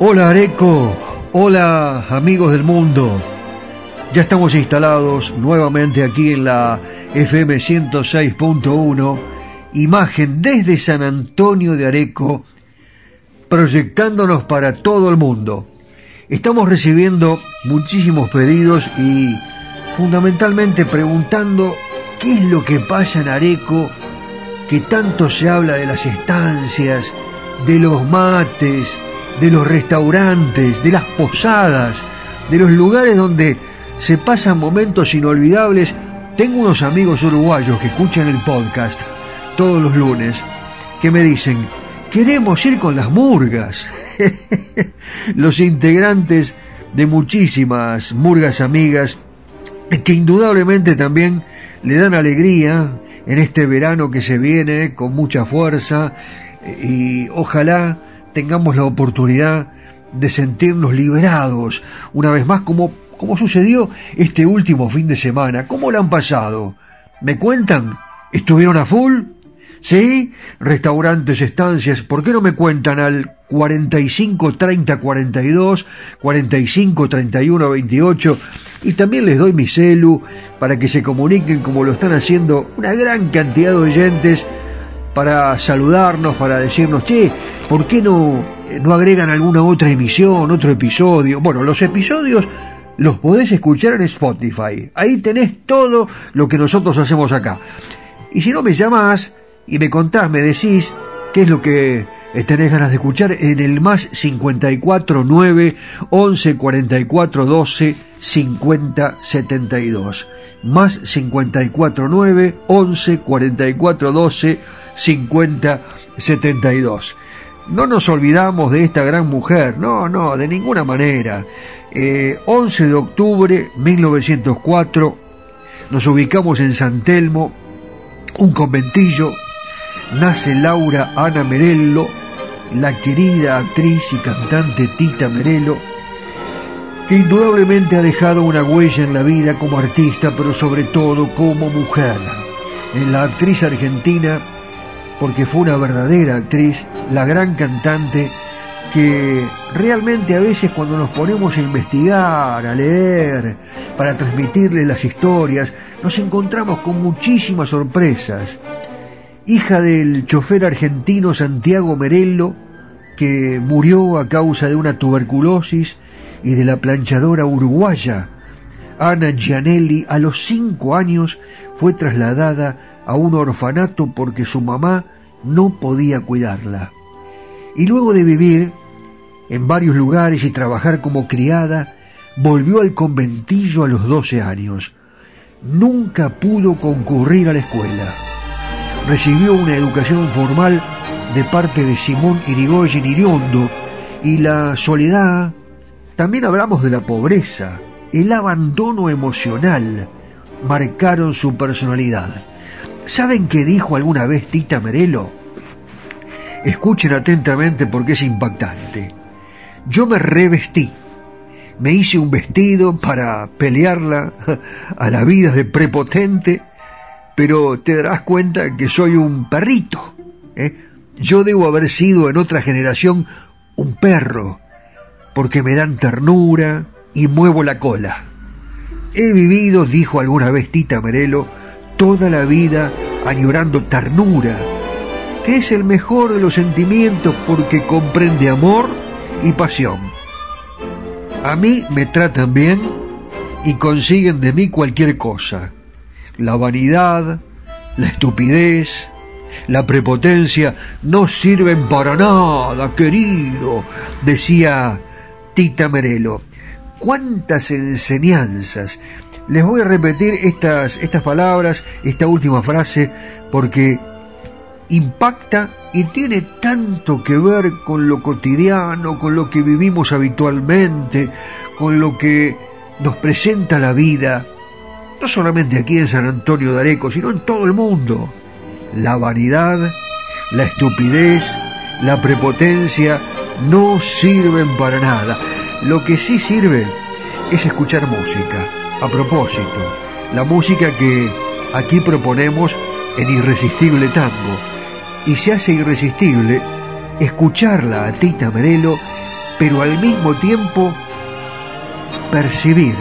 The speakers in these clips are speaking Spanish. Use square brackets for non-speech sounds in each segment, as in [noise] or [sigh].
Hola Areco, hola amigos del mundo. Ya estamos instalados nuevamente aquí en la FM 106.1, imagen desde San Antonio de Areco, proyectándonos para todo el mundo. Estamos recibiendo muchísimos pedidos y fundamentalmente preguntando qué es lo que pasa en Areco, que tanto se habla de las estancias, de los mates, de los restaurantes, de las posadas, de los lugares donde se pasan momentos inolvidables. Tengo unos amigos uruguayos que escuchan el podcast todos los lunes que me dicen, queremos ir con las murgas. [laughs] los integrantes de muchísimas murgas amigas que indudablemente también le dan alegría en este verano que se viene con mucha fuerza y ojalá tengamos la oportunidad de sentirnos liberados una vez más como, como sucedió este último fin de semana. ¿Cómo lo han pasado? ¿Me cuentan? ¿Estuvieron a full? ¿Sí? Restaurantes, estancias, ¿por qué no me cuentan al 45 30 42, 45 31 28 y también les doy mi celu para que se comuniquen como lo están haciendo una gran cantidad de oyentes para saludarnos, para decirnos, che, ¿por qué no, no agregan alguna otra emisión, otro episodio? Bueno, los episodios los podés escuchar en Spotify. Ahí tenés todo lo que nosotros hacemos acá. Y si no me llamás y me contás, me decís qué es lo que tenés ganas de escuchar en el más 54 9 11 44 12 50 72. Más 54 9 11 44 12 5072. No nos olvidamos de esta gran mujer, no, no, de ninguna manera. 11 eh, de octubre 1904, nos ubicamos en San Telmo, un conventillo, nace Laura Ana Merello, la querida actriz y cantante Tita Merello, que indudablemente ha dejado una huella en la vida como artista, pero sobre todo como mujer. En la actriz argentina porque fue una verdadera actriz, la gran cantante, que realmente a veces cuando nos ponemos a investigar, a leer, para transmitirle las historias, nos encontramos con muchísimas sorpresas. Hija del chofer argentino Santiago Merello, que murió a causa de una tuberculosis, y de la planchadora uruguaya Ana Gianelli, a los cinco años fue trasladada a un orfanato porque su mamá no podía cuidarla. Y luego de vivir en varios lugares y trabajar como criada, volvió al conventillo a los 12 años. Nunca pudo concurrir a la escuela. Recibió una educación formal de parte de Simón Irigoyen Iriondo y la soledad. También hablamos de la pobreza, el abandono emocional, marcaron su personalidad. ¿Saben qué dijo alguna vez Tita Merelo? Escuchen atentamente porque es impactante. Yo me revestí, me hice un vestido para pelearla a la vida de prepotente, pero te darás cuenta que soy un perrito. ¿eh? Yo debo haber sido en otra generación un perro, porque me dan ternura y muevo la cola. He vivido, dijo alguna vez Tita Merelo, toda la vida añorando ternura, que es el mejor de los sentimientos porque comprende amor y pasión. A mí me tratan bien y consiguen de mí cualquier cosa. La vanidad, la estupidez, la prepotencia no sirven para nada, querido, decía Tita Merelo. ¿Cuántas enseñanzas? Les voy a repetir estas, estas palabras, esta última frase, porque impacta y tiene tanto que ver con lo cotidiano, con lo que vivimos habitualmente, con lo que nos presenta la vida, no solamente aquí en San Antonio de Areco, sino en todo el mundo. La vanidad, la estupidez, la prepotencia no sirven para nada. Lo que sí sirve es escuchar música. A propósito, la música que aquí proponemos en Irresistible Tango. Y se hace irresistible escucharla a Tita Merelo, pero al mismo tiempo percibir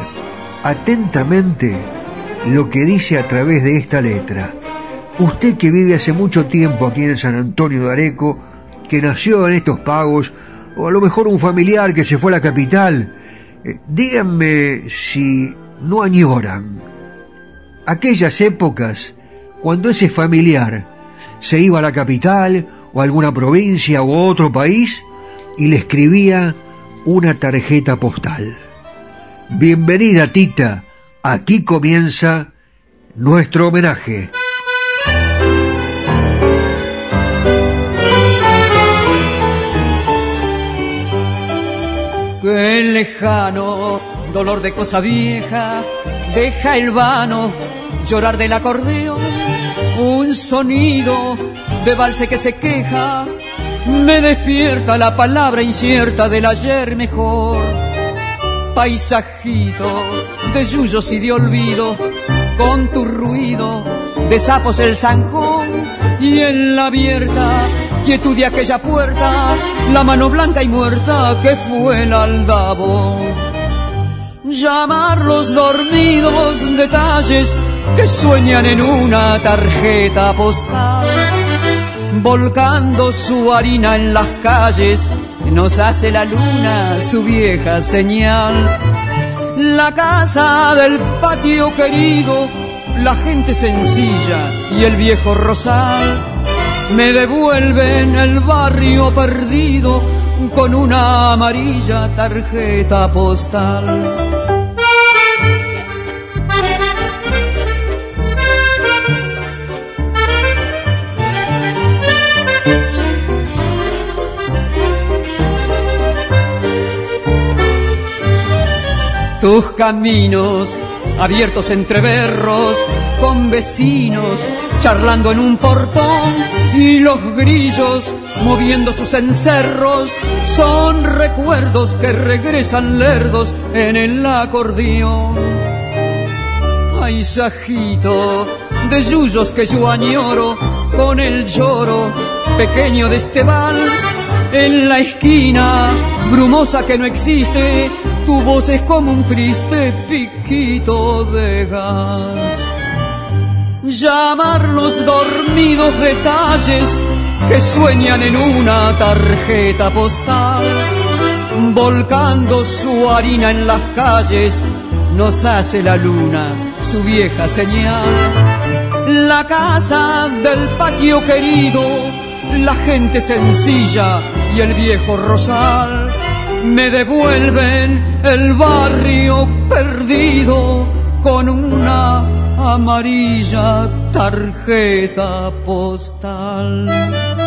atentamente lo que dice a través de esta letra. Usted que vive hace mucho tiempo aquí en San Antonio de Areco, que nació en estos pagos, o a lo mejor un familiar que se fue a la capital, eh, díganme si no añoran aquellas épocas cuando ese familiar se iba a la capital o a alguna provincia u otro país y le escribía una tarjeta postal. Bienvenida Tita, aquí comienza nuestro homenaje. Qué lejano dolor de cosa vieja deja el vano llorar del acordeón, un sonido de valse que se queja, me despierta la palabra incierta del ayer mejor. Paisajito de yuyos y de olvido, con tu ruido de sapos el zanjón y en la abierta quietud de aquella puerta, la mano blanca y muerta que fue el aldabo. Llamar los dormidos detalles que sueñan en una tarjeta postal, volcando su harina en las calles, nos hace la luna su vieja señal. La casa del patio querido, la gente sencilla y el viejo rosal me devuelven el barrio perdido con una amarilla tarjeta postal. tus caminos abiertos entre berros, con vecinos charlando en un portón y los grillos moviendo sus encerros son recuerdos que regresan lerdos en el acordeón. Paisajito de yuyos que yo añoro con el lloro pequeño de este vals en la esquina brumosa que no existe tu voz es como un triste piquito de gas. Llamar los dormidos detalles que sueñan en una tarjeta postal, volcando su harina en las calles, nos hace la luna su vieja señal. La casa del patio querido, la gente sencilla y el viejo rosal me devuelven el barrio perdido con una amarilla tarjeta postal.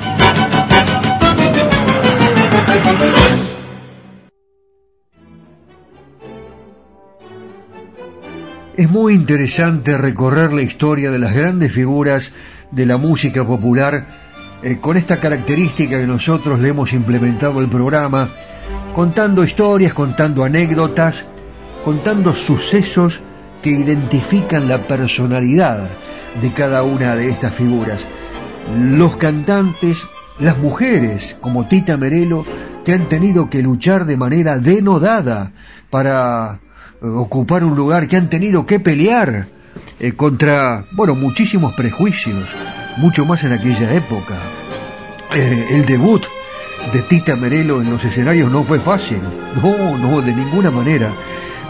Es muy interesante recorrer la historia de las grandes figuras de la música popular eh, con esta característica que nosotros le hemos implementado al programa, contando historias, contando anécdotas, contando sucesos que identifican la personalidad de cada una de estas figuras. Los cantantes, las mujeres como Tita Merelo, que han tenido que luchar de manera denodada para ocupar un lugar que han tenido que pelear eh, contra, bueno, muchísimos prejuicios, mucho más en aquella época. Eh, el debut de Tita Merelo en los escenarios no fue fácil, no, no, de ninguna manera.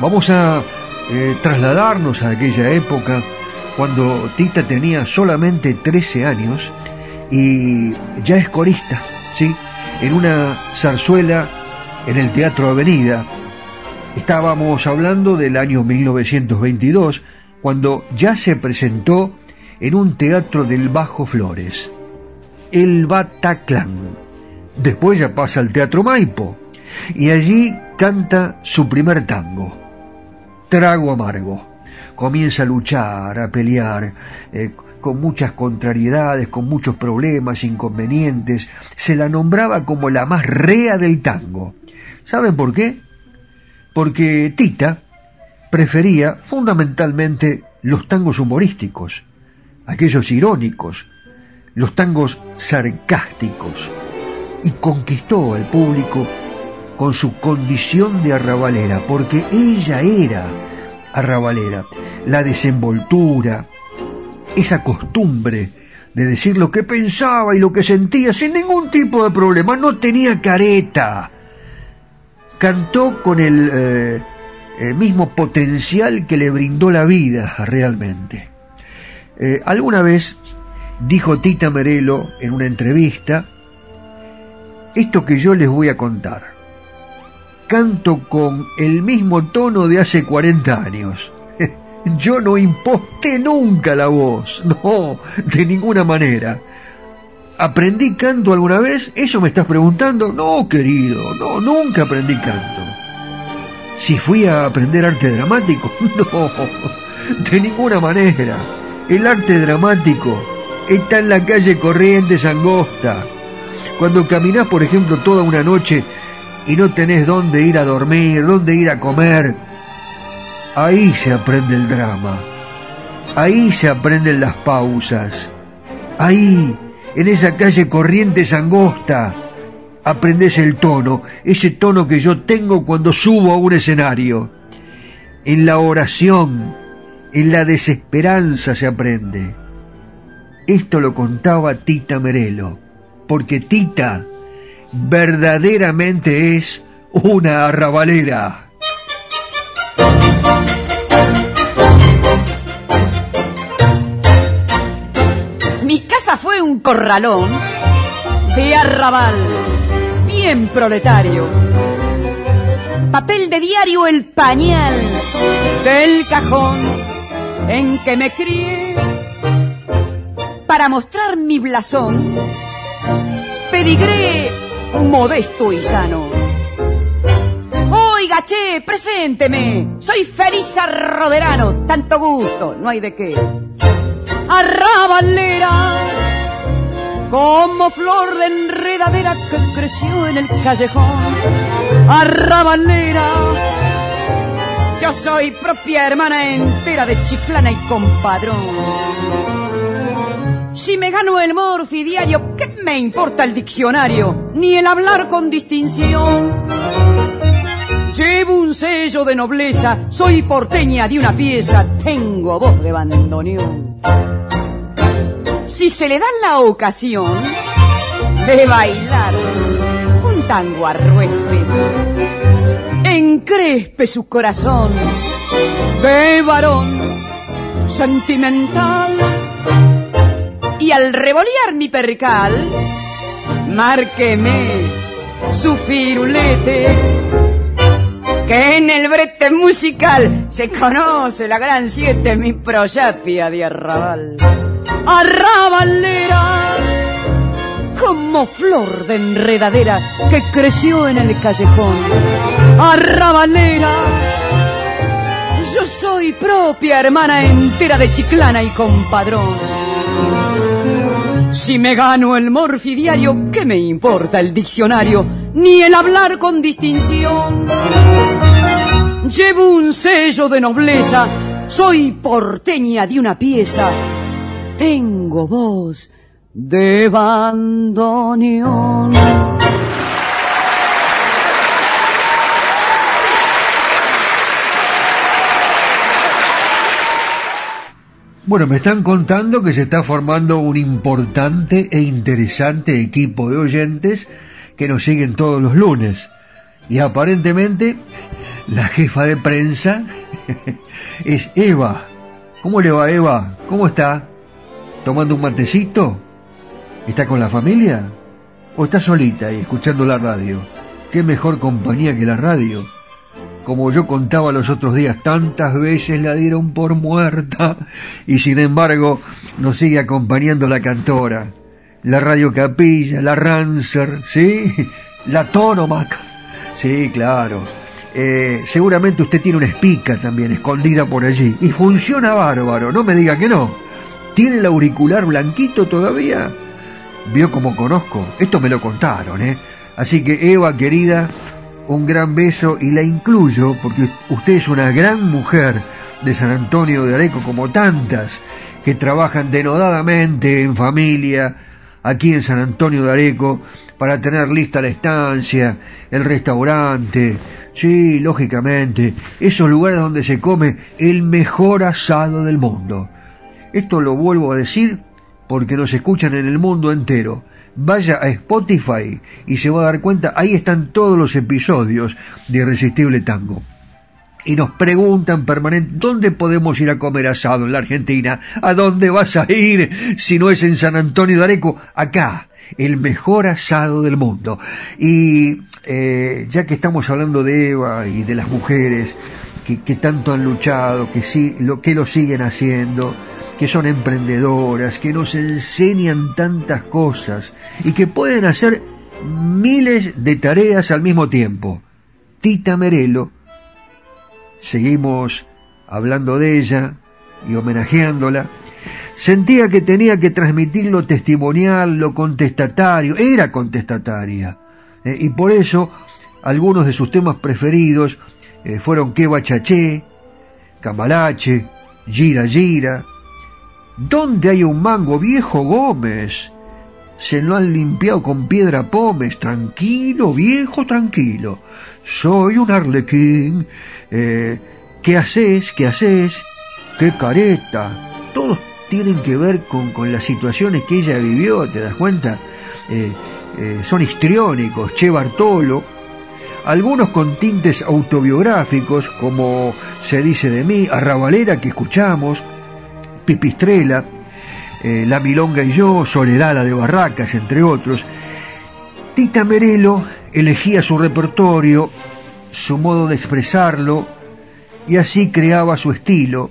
Vamos a eh, trasladarnos a aquella época cuando Tita tenía solamente 13 años y ya es corista, ¿sí? En una zarzuela en el Teatro Avenida, Estábamos hablando del año 1922, cuando ya se presentó en un teatro del Bajo Flores, el Bataclan. Después ya pasa al Teatro Maipo y allí canta su primer tango, Trago Amargo. Comienza a luchar, a pelear, eh, con muchas contrariedades, con muchos problemas, inconvenientes. Se la nombraba como la más rea del tango. ¿Saben por qué? Porque Tita prefería fundamentalmente los tangos humorísticos, aquellos irónicos, los tangos sarcásticos, y conquistó al público con su condición de arrabalera, porque ella era arrabalera, la desenvoltura, esa costumbre de decir lo que pensaba y lo que sentía sin ningún tipo de problema, no tenía careta, cantó con el, eh, el, mismo potencial que le brindó la vida realmente. Eh, alguna vez dijo Tita Merelo en una entrevista, esto que yo les voy a contar, canto con el mismo tono de hace 40 años. [laughs] Yo no imposté nunca la voz, [laughs] no, de ninguna manera. ¿Aprendí canto alguna vez? ¿Eso me estás preguntando? No, querido, no, nunca aprendí canto. Si fui a aprender arte dramático, [laughs] no, de ninguna manera. El arte dramático está en la calle Corrientes Angosta. Cuando caminás, por ejemplo, toda una noche y no tenés dónde ir a dormir, dónde ir a comer, ahí se aprende el drama. Ahí se aprenden las pausas. Ahí en esa calle Corrientes Angosta, aprendes el tono, ese tono que yo tengo cuando subo a un escenario. En la oración, en la desesperanza se aprende. Esto lo contaba Tita Merelo, porque Tita verdaderamente es una arrabalera. Un corralón de arrabal, bien proletario. Papel de diario el pañal del cajón en que me crié. Para mostrar mi blasón, pedigré modesto y sano. Oiga, che, presénteme, soy feliz arroderano, tanto gusto, no hay de qué. Arrabalera como flor de enredadera que creció en el callejón. Arrabalera, yo soy propia hermana entera de chiclana y compadrón. Si me gano el morfidiario, ¿qué me importa el diccionario? Ni el hablar con distinción. Llevo un sello de nobleza, soy porteña de una pieza, tengo voz de bandoneón si se le da la ocasión de bailar un tango arruespe, encrespe su corazón de varón sentimental. Y al revolear mi percal, márqueme su firulete, que en el brete musical se conoce la gran siete, mi proyapia de arrabal. Arrabalera, como flor de enredadera que creció en el callejón. Arrabalera, yo soy propia hermana entera de Chiclana y compadrón. Si me gano el morfidiario, ¿qué me importa el diccionario? Ni el hablar con distinción. Llevo un sello de nobleza, soy porteña de una pieza. Tengo voz de bandoneón. Bueno, me están contando que se está formando un importante e interesante equipo de oyentes que nos siguen todos los lunes. Y aparentemente la jefa de prensa [laughs] es Eva. ¿Cómo le va Eva? ¿Cómo está? ¿Tomando un matecito? ¿Está con la familia? ¿O está solita y escuchando la radio? ¿Qué mejor compañía que la radio? Como yo contaba los otros días, tantas veces la dieron por muerta y sin embargo nos sigue acompañando la cantora, la Radio Capilla, la Rancer, ¿sí? La Tonomac. Sí, claro. Eh, seguramente usted tiene una espica también escondida por allí y funciona bárbaro, no me diga que no. ¿Tiene el auricular blanquito todavía? Vio como conozco. Esto me lo contaron, ¿eh? Así que Eva, querida, un gran beso y la incluyo porque usted es una gran mujer de San Antonio de Areco como tantas que trabajan denodadamente en familia aquí en San Antonio de Areco para tener lista la estancia, el restaurante, sí, lógicamente, esos lugares donde se come el mejor asado del mundo. Esto lo vuelvo a decir porque nos escuchan en el mundo entero vaya a Spotify y se va a dar cuenta, ahí están todos los episodios de Irresistible Tango. Y nos preguntan permanentemente, ¿dónde podemos ir a comer asado en la Argentina? ¿A dónde vas a ir si no es en San Antonio de Areco? Acá, el mejor asado del mundo. Y eh, ya que estamos hablando de Eva y de las mujeres que, que tanto han luchado, que, sí, lo, que lo siguen haciendo, que son emprendedoras, que nos enseñan tantas cosas y que pueden hacer miles de tareas al mismo tiempo. Tita Merelo, seguimos hablando de ella y homenajeándola, sentía que tenía que transmitir lo testimonial, lo contestatario, era contestataria, eh, y por eso algunos de sus temas preferidos eh, fueron Queba Chaché, Cambalache, Gira Gira, ¿Dónde hay un mango viejo Gómez? Se lo han limpiado con piedra pómez. Tranquilo, viejo, tranquilo. Soy un arlequín. Eh, ¿Qué haces? ¿Qué haces? ¿Qué careta? Todos tienen que ver con, con las situaciones que ella vivió, ¿te das cuenta? Eh, eh, son histriónicos. Che Bartolo, algunos con tintes autobiográficos, como se dice de mí, Arrabalera que escuchamos, Pipistrela, eh, La Milonga y yo, Soledad la de Barracas, entre otros. Tita Merelo elegía su repertorio, su modo de expresarlo, y así creaba su estilo,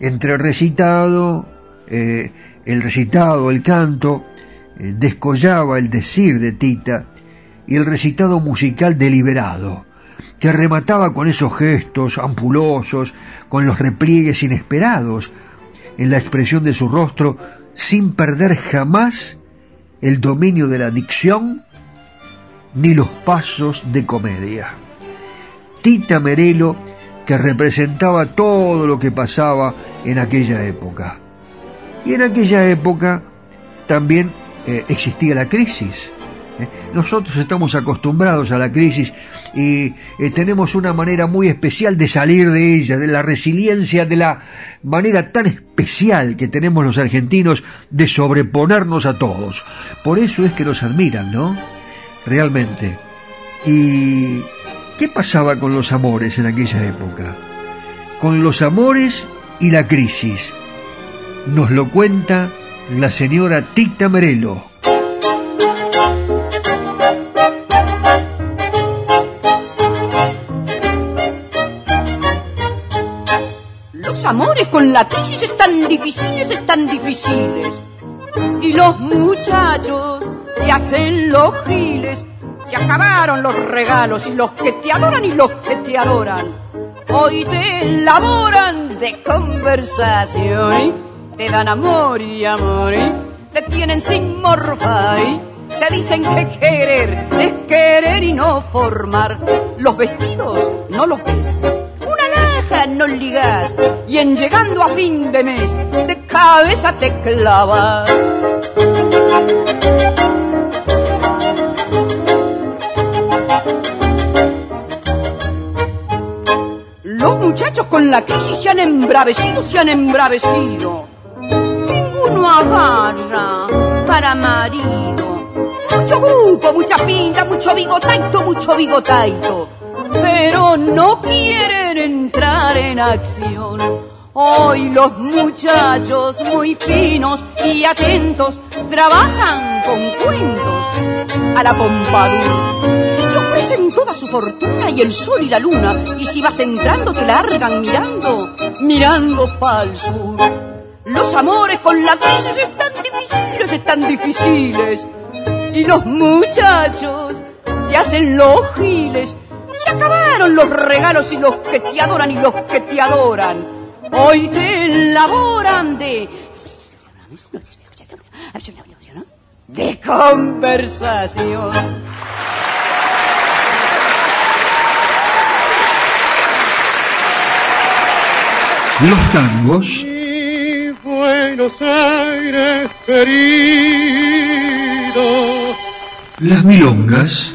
entre el recitado, eh, el recitado, el canto, eh, descollaba el decir de Tita, y el recitado musical deliberado, que remataba con esos gestos ampulosos, con los repliegues inesperados, en la expresión de su rostro sin perder jamás el dominio de la dicción ni los pasos de comedia. Tita Merelo que representaba todo lo que pasaba en aquella época. Y en aquella época también eh, existía la crisis. ¿Eh? Nosotros estamos acostumbrados a la crisis y eh, tenemos una manera muy especial de salir de ella, de la resiliencia, de la manera tan especial que tenemos los argentinos de sobreponernos a todos. Por eso es que nos admiran, ¿no? Realmente. ¿Y qué pasaba con los amores en aquella época? Con los amores y la crisis. Nos lo cuenta la señora Tita Merelo. Los amores con la crisis están difíciles, están difíciles. Y los muchachos se hacen los giles. Se acabaron los regalos y los que te adoran y los que te adoran. Hoy te elaboran de conversación te dan amor y amor, te tienen sin morfai, te dicen que querer es querer y no formar. Los vestidos no los ves, no ligas, y en llegando a fin de mes, de cabeza te clavas. Los muchachos con la crisis se han embravecido, se han embravecido ninguno agarra para marido. Mucho grupo, mucha pinta, mucho bigotaito, mucho bigotaito. Pero no quieren entrar en acción. Hoy los muchachos muy finos y atentos trabajan con cuentos a la pompadura. Te ofrecen toda su fortuna y el sol y la luna. Y si vas entrando te largan mirando, mirando pa'l sur. Los amores con la crisis están difíciles, están difíciles. Y los muchachos se hacen los giles. Se acabaron los regalos y los que te adoran y los que te adoran. Hoy te elaboran de... De conversación. Los tangos Buenos Aires querido. Las milongas.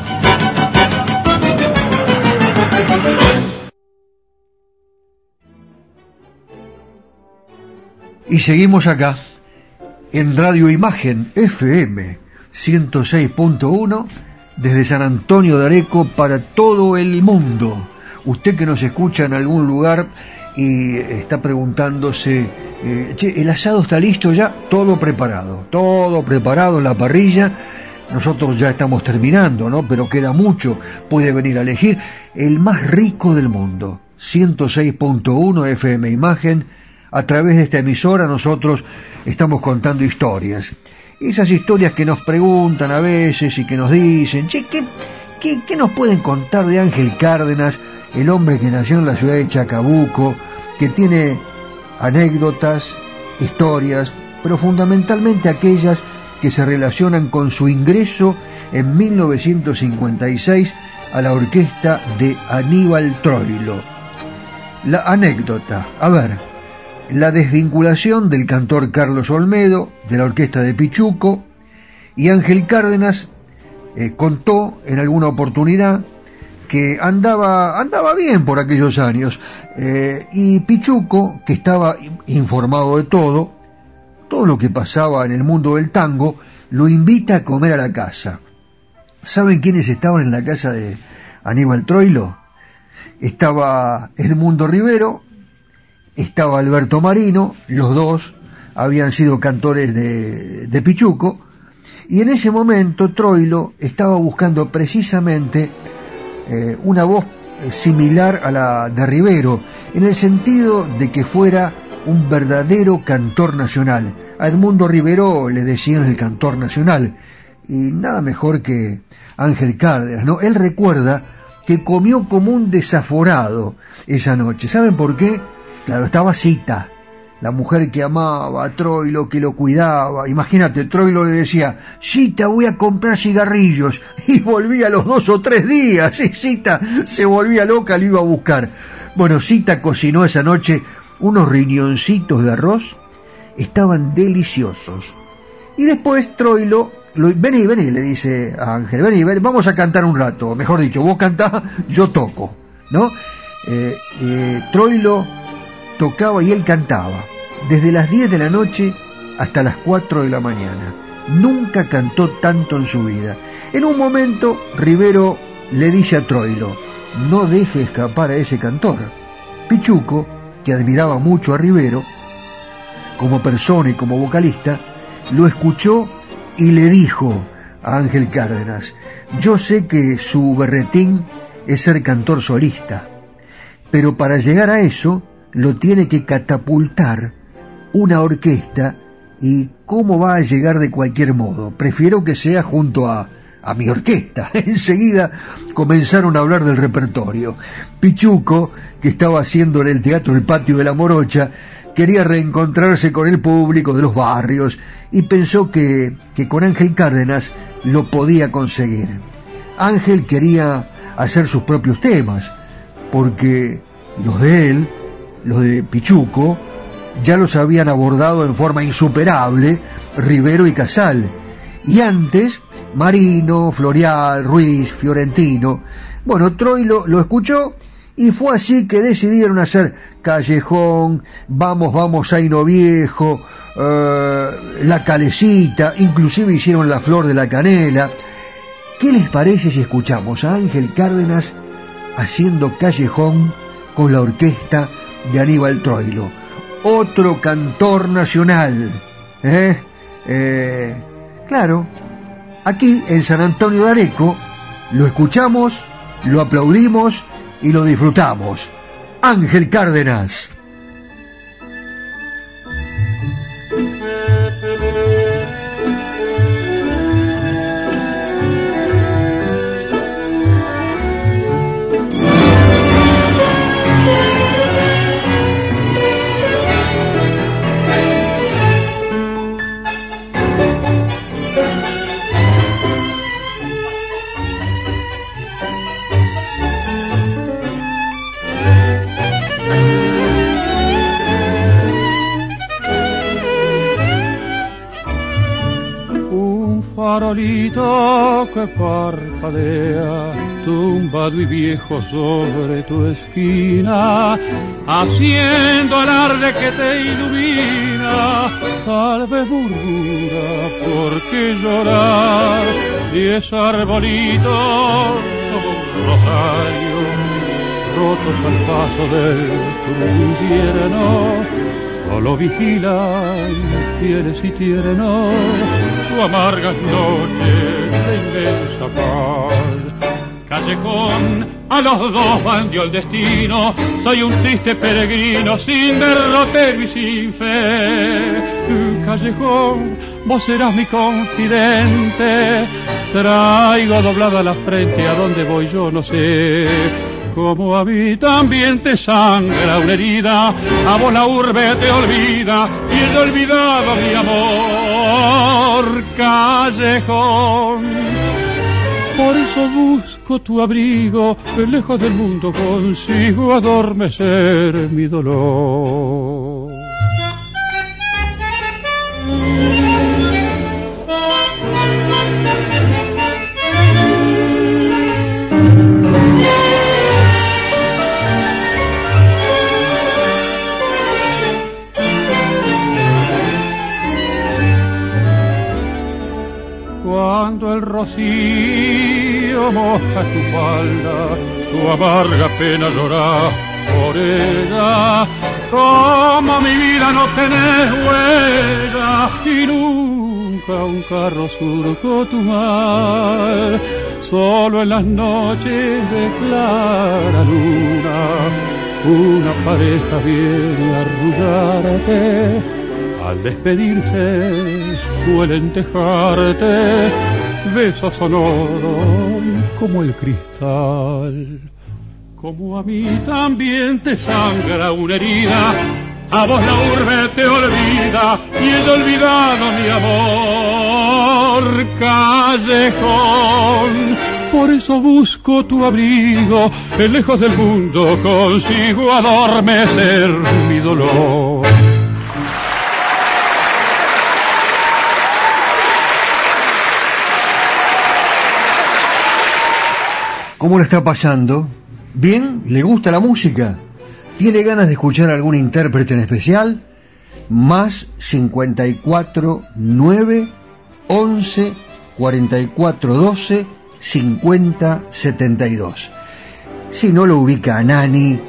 Y seguimos acá, en Radio Imagen FM 106.1, desde San Antonio de Areco para todo el mundo. Usted que nos escucha en algún lugar y está preguntándose, eh, che, ¿el asado está listo ya? Todo preparado, todo preparado en la parrilla. Nosotros ya estamos terminando, ¿no? Pero queda mucho. Puede venir a elegir el más rico del mundo. 106.1 FM Imagen a través de esta emisora nosotros estamos contando historias. Esas historias que nos preguntan a veces y que nos dicen, che, ¿qué, qué, qué nos pueden contar de Ángel Cárdenas, el hombre que nació en la ciudad de Chacabuco, que tiene anécdotas, historias, pero fundamentalmente aquellas que se relacionan con su ingreso en 1956 a la orquesta de Aníbal Troilo. La anécdota, a ver, la desvinculación del cantor Carlos Olmedo de la orquesta de Pichuco y Ángel Cárdenas eh, contó en alguna oportunidad que andaba, andaba bien por aquellos años eh, y Pichuco, que estaba informado de todo, todo lo que pasaba en el mundo del tango, lo invita a comer a la casa. ¿Saben quiénes estaban en la casa de Aníbal Troilo? Estaba Edmundo Rivero, estaba Alberto Marino, los dos habían sido cantores de, de Pichuco, y en ese momento Troilo estaba buscando precisamente eh, una voz similar a la de Rivero, en el sentido de que fuera un verdadero cantor nacional. A Edmundo Rivero le decían el cantor nacional, y nada mejor que Ángel Cárdenas, ¿no? Él recuerda que comió como un desaforado esa noche. ¿Saben por qué? Claro, estaba Cita, la mujer que amaba a Troilo, que lo cuidaba. Imagínate, Troilo le decía, Cita, voy a comprar cigarrillos. [laughs] Y volvía los dos o tres días. Y Cita se volvía loca, lo iba a buscar. Bueno, Cita cocinó esa noche unos riñoncitos de arroz. Estaban deliciosos. Y después Troilo, lo, vení, vení, le dice a Ángel, vení, vení, vamos a cantar un rato. Mejor dicho, vos cantás, yo toco. ¿No? Eh, eh, Troilo tocaba y él cantaba, desde las 10 de la noche hasta las 4 de la mañana. Nunca cantó tanto en su vida. En un momento, Rivero le dice a Troilo, no deje escapar a ese cantor. Pichuco, que admiraba mucho a Rivero, como persona y como vocalista, lo escuchó y le dijo a Ángel Cárdenas, yo sé que su berretín es ser cantor solista, pero para llegar a eso lo tiene que catapultar una orquesta y cómo va a llegar de cualquier modo. Prefiero que sea junto a, a mi orquesta. [laughs] Enseguida comenzaron a hablar del repertorio. Pichuco, que estaba haciendo en el teatro El Patio de la Morocha, quería reencontrarse con el público de los barrios y pensó que, que con Ángel Cárdenas lo podía conseguir. Ángel quería hacer sus propios temas, porque los de él los de Pichuco, ya los habían abordado en forma insuperable Rivero y Casal, y antes Marino, Florial, Ruiz, Fiorentino. Bueno, Troilo lo escuchó y fue así que decidieron hacer Callejón, Vamos, vamos, Aino Viejo, eh, La Calecita, inclusive hicieron La Flor de la Canela. ¿Qué les parece si escuchamos a Ángel Cárdenas haciendo Callejón con la orquesta de Aníbal Troilo, otro cantor nacional. ¿eh? Eh, claro, aquí en San Antonio de Areco lo escuchamos, lo aplaudimos y lo disfrutamos. Ángel Cárdenas. Que parpadea, tumbado y viejo sobre tu esquina, haciendo alarde que te ilumina, tal vez murmura, ¿por qué llorar? Y es arbolito como un rosario, rotos al paso del invierno, lo vigilan fieles y tiernos tu amargas noches Callejón, a los dos bandió el destino, soy un triste peregrino sin derrotero y sin fe. Callejón, vos serás mi confidente, traigo doblada la frente, a dónde voy yo no sé como a mí también te sangra una herida, a vos la urbe te olvida y he olvidado mi amor callejón. Por eso busco tu abrigo, lejos del mundo consigo adormecer mi dolor. El rocío moja tu falda, tu amarga pena llorar por ella. Como mi vida no tenés huella y nunca un carro surcó tu mar, solo en las noches de clara luna una pareja viene a arrullarte. Al despedirse suelen dejarte besos sonoros como el cristal. Como a mí también te sangra una herida, a vos la urbe te olvida y es olvidado mi amor callejón. Por eso busco tu abrigo, que lejos del mundo consigo adormecer mi dolor. ¿Cómo le está pasando? ¿Bien? ¿Le gusta la música? ¿Tiene ganas de escuchar algún intérprete en especial? Más 54 9 11 44 12 50 72. Si no lo ubica a Nani,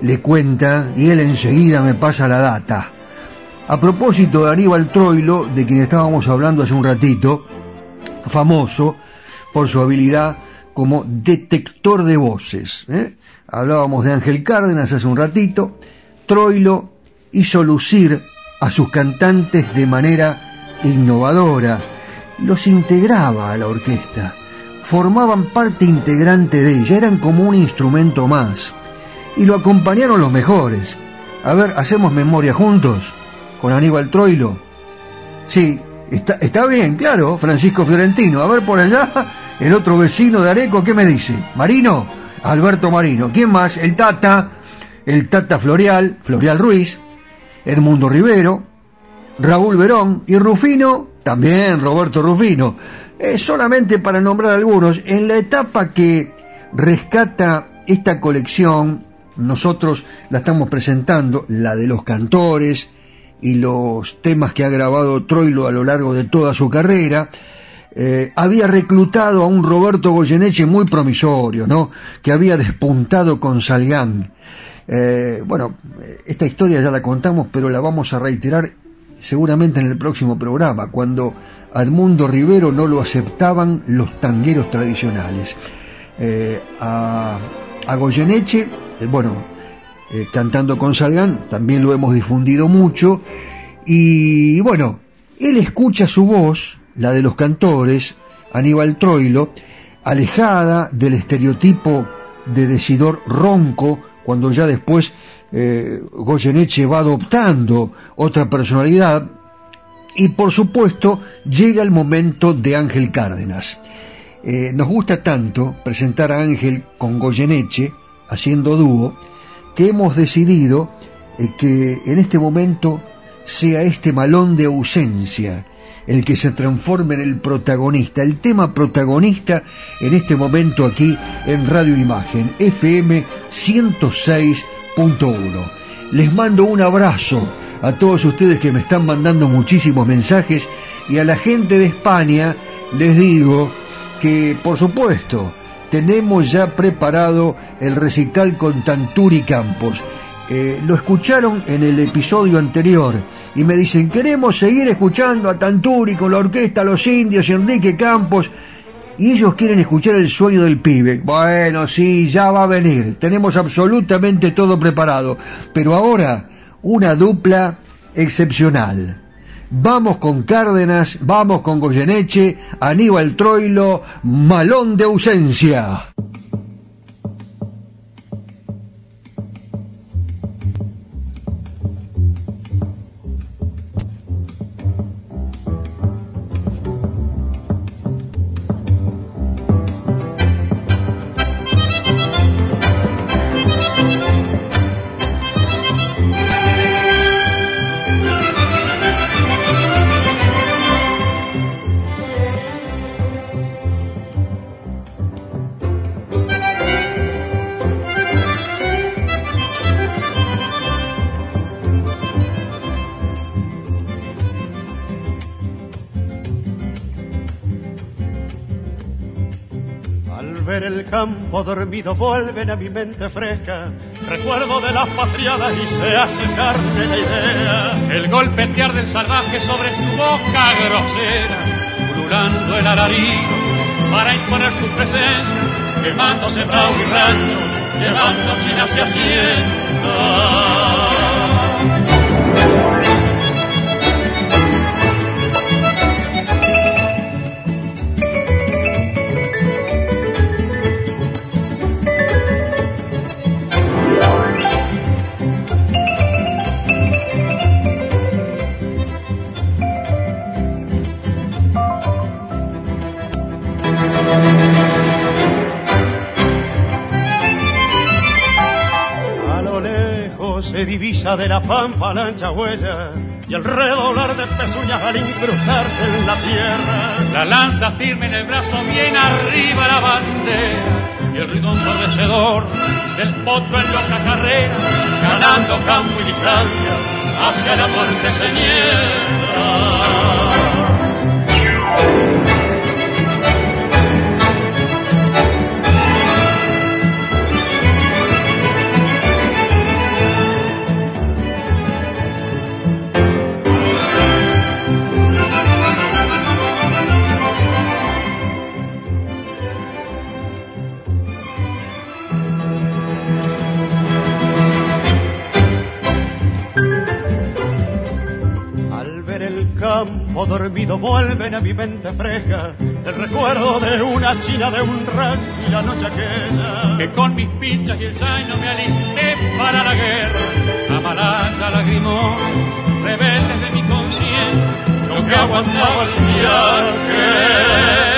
le cuenta y él enseguida me pasa la data. A propósito de Aníbal Troilo, de quien estábamos hablando hace un ratito, famoso por su habilidad como detector de voces. ¿eh? Hablábamos de Ángel Cárdenas hace un ratito. Troilo hizo lucir a sus cantantes de manera innovadora, los integraba a la orquesta, formaban parte integrante de ella, eran como un instrumento más, y lo acompañaron los mejores. A ver, ¿hacemos memoria juntos con Aníbal Troilo? Sí, está, bien, claro, Francisco Fiorentino. A ver por allá, el otro vecino de Areco, ¿qué me dice? Marino, Alberto Marino. ¿Quién más? El Tata, el Tata Florial, Florial Ruiz, Edmundo Rivero, Raúl Verón y Rufino, también Roberto Rufino. Eh, solamente para nombrar algunos, en la etapa que rescata esta colección, nosotros la estamos presentando, la de los cantores y los temas que ha grabado Troilo a lo largo de toda su carrera, eh, había reclutado a un Roberto Goyeneche muy promisorio, ¿no? Que había despuntado con Salgán. Eh, bueno, esta historia ya la contamos, pero la vamos a reiterar seguramente en el próximo programa, cuando a Edmundo Rivero no lo aceptaban los tangueros tradicionales. Eh, a, Goyeneche, bueno, eh, cantando con Salgán, también lo hemos difundido mucho, y bueno, él escucha su voz, la de los cantores, Aníbal Troilo, alejada del estereotipo de decidor ronco, cuando ya después eh, Goyeneche va adoptando otra personalidad y por supuesto llega el momento de Ángel Cárdenas. Eh, nos gusta tanto presentar a Ángel con Goyeneche haciendo dúo que hemos decidido eh, que en este momento sea este malón de ausencia el que se transforme en el protagonista, el tema protagonista en este momento aquí en Radio Imagen, FM 106.1. Les mando un abrazo a todos ustedes que me están mandando muchísimos mensajes y a la gente de España les digo que, por supuesto, tenemos ya preparado el recital con Tanturi Campos. Eh, lo escucharon en el episodio anterior y me dicen, queremos seguir escuchando a Tanturi con la orquesta Los Indios y Enrique Campos, y ellos quieren escuchar el sueño del pibe. Bueno, sí, ya va a venir, tenemos absolutamente todo preparado, pero ahora una dupla excepcional. Vamos con Cárdenas, vamos con Goyeneche, Aníbal Troilo, Malón de ausencia. Ver el campo dormido vuelven a mi mente fresca. Recuerdo de las patriadas y se hace carne la idea. El golpetear del salvaje sobre su boca grosera pululando el alarido para imponer su presencia quemando sembrado y rancho llevando China hacia hacienda de la pampa la ancha huella y el redoblar de pezuñas al incrustarse en la tierra. La lanza firme en el brazo, bien arriba la bandera y el ritmo ensordecedor del potro en loca carrera, ganando campo y distancia hacia la muerte señera. Dormido vuelven a mi mente fresca el recuerdo de una china de un rancho y la noche aquella. Que con mis pinchas y el zaino me alisté para la guerra. Amalaya lagrimón rebeldes de mi conciencia yo que aguantaba el viaje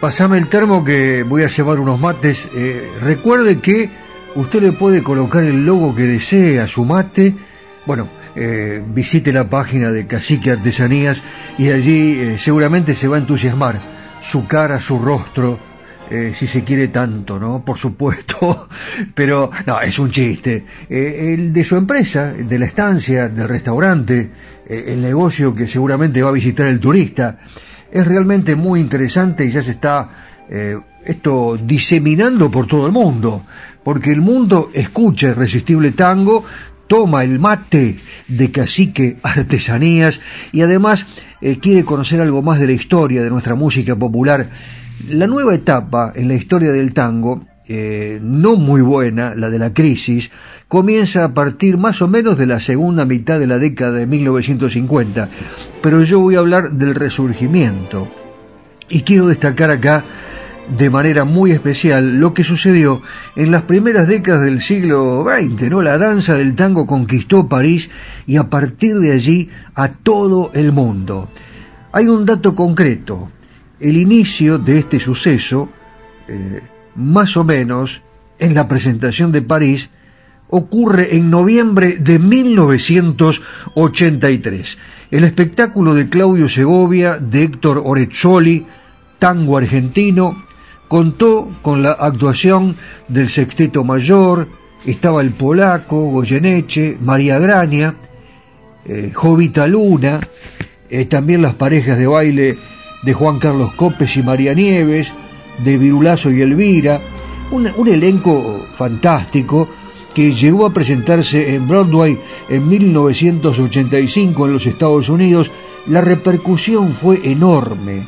Pasame el termo que voy a llevar unos mates. Eh, recuerde que usted le puede colocar el logo que desee a su mate. Bueno, eh, visite la página de Cacique Artesanías y allí eh, seguramente se va a entusiasmar. Su cara, su rostro, si se quiere tanto, ¿no? Por supuesto. [laughs] Pero, no, es un chiste. el de su empresa, de la estancia, del restaurante, el negocio que seguramente va a visitar el turista es realmente muy interesante y ya se está eh, esto diseminando por todo el mundo, porque el mundo escucha Irresistible Tango, toma el mate de cacique artesanías y además eh, quiere conocer algo más de la historia de nuestra música popular. La nueva etapa en la historia del tango eh, no muy buena, la de la crisis, comienza a partir más o menos de la segunda mitad de la década de 1950, pero yo voy a hablar del resurgimiento. Y quiero destacar acá de manera muy especial lo que sucedió en las primeras décadas del siglo XX, ¿no? La danza del tango conquistó París y a partir de allí a todo el mundo. Hay un dato concreto. El inicio de este suceso eh, más o menos, en la presentación de París, ocurre en noviembre de 1983. El espectáculo de Claudio Segovia, de Héctor Orezzoli, tango argentino, contó con la actuación del Sexteto Mayor, estaba el polaco, Goyeneche, María Graña, eh, Jovita Luna, eh, también las parejas de baile de Juan Carlos Copes y María Nieves, de Virulazo y Elvira, un, elenco fantástico que llegó a presentarse en Broadway en 1985 en los Estados Unidos, la repercusión fue enorme.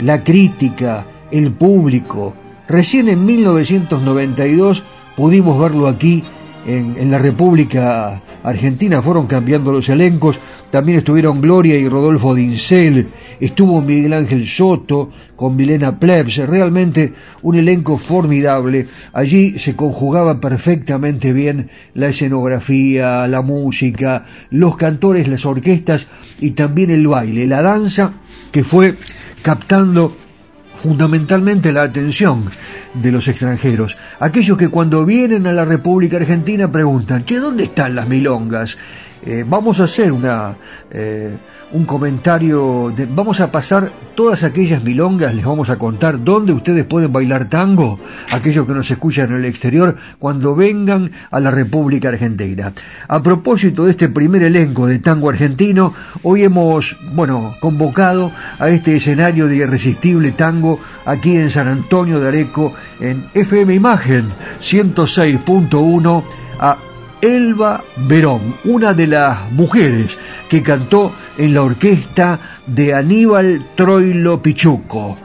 la crítica, el público. Recién en 1992 pudimos verlo aquí en, la República Argentina, fueron cambiando los elencos, también estuvieron Gloria y Rodolfo Dincel, estuvo Miguel Ángel Soto con Milena Plebs, realmente un elenco formidable, allí se conjugaba perfectamente bien la escenografía, la música, los cantores, las orquestas y también el baile, la danza que fue captando fundamentalmente la atención de los extranjeros, aquellos que cuando vienen a la República Argentina preguntan, che, ¿dónde están las milongas? Eh, vamos a hacer una, eh, un comentario, vamos a pasar todas aquellas milongas, les vamos a contar dónde ustedes pueden bailar tango, aquellos que nos escuchan en el exterior, cuando vengan a la República Argentina. A propósito de este primer elenco de tango argentino, hoy hemos, bueno, convocado a este escenario de irresistible tango aquí en San Antonio de Areco, en FM Imagen 106.1 a Elba Verón, una de las mujeres que cantó en la orquesta de Aníbal Troilo Pichuco.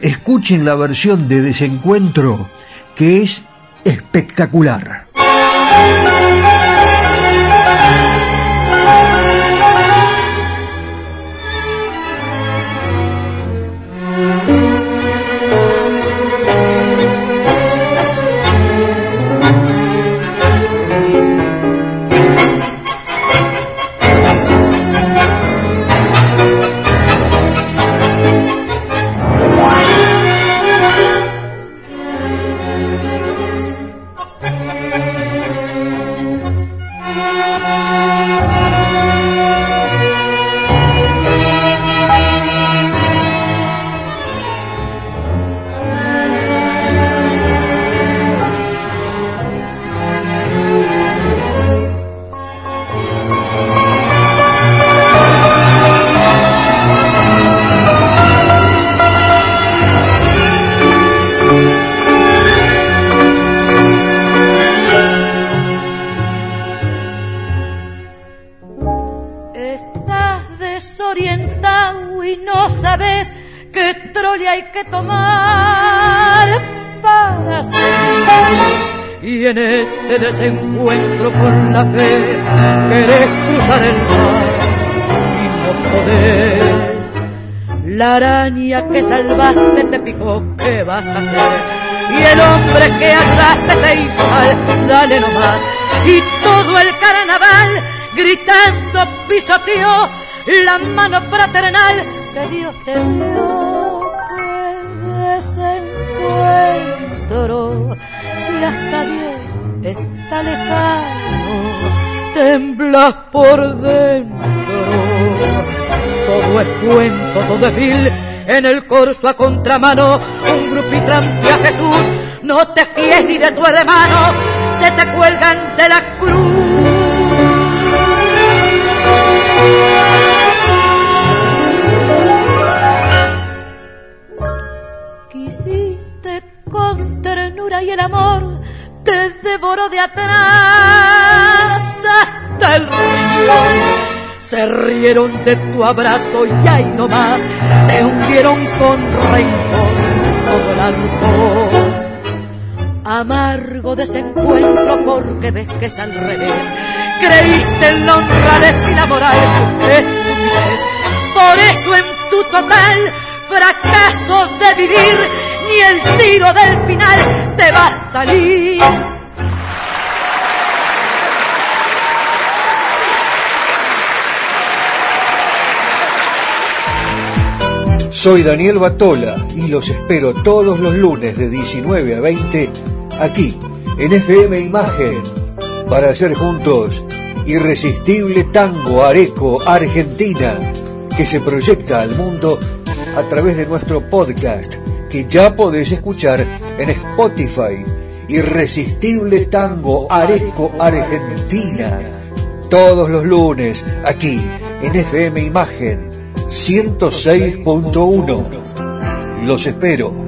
Escuchen la versión de Desencuentro que es espectacular. Desencuentro con la fe, querés cruzar el mar y no podés. La araña que salvaste te picó, ¿qué vas a hacer? Y el hombre que ayudaste te hizo mal, dale nomás. Y todo el carnaval gritando pisoteó la mano fraternal que Dios te dio. Que desencuentro, si hasta Dios está temblas por dentro. Todo es cuento, todo es vil, en el corso a contramano, un grupito a Jesús, no te fíes ni de tu hermano, se te cuelgan de la cruz. Quisiste con ternura y el amor te devoró de atrás hasta el río. Se rieron de tu abrazo y ahí nomás te hundieron con rencor todo el alcohol. Amargo desencuentro porque ves que es al revés. Creíste en la honradez y la moral, estupidez. Por eso en tu total fracaso de vivir ni el tiro del final te va a salir. Soy Daniel Batola y los espero todos los lunes de 19 a 20 aquí en FM Imagen para hacer juntos Irresistible Tango Areco Argentina que se proyecta al mundo a través de nuestro podcast que ya podés escuchar en Spotify. Irresistible Tango Areco Argentina. Todos los lunes aquí en FM Imagen 106.1. Los espero.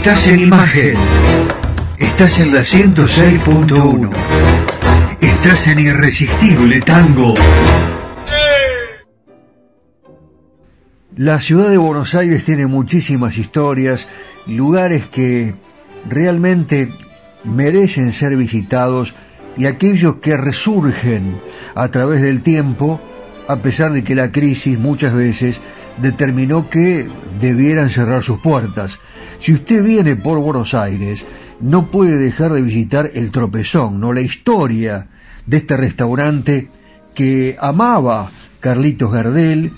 Estás en imagen. Estás en la 106.1. Estás en Irresistible Tango. La ciudad de Buenos Aires tiene muchísimas historias, lugares que realmente merecen ser visitados y aquellos que resurgen a través del tiempo, a pesar de que la crisis muchas veces determinó que debieran cerrar sus puertas. Si usted viene por Buenos Aires, no puede dejar de visitar el tropezón, ¿no? La historia de este restaurante que amaba Carlitos Gardel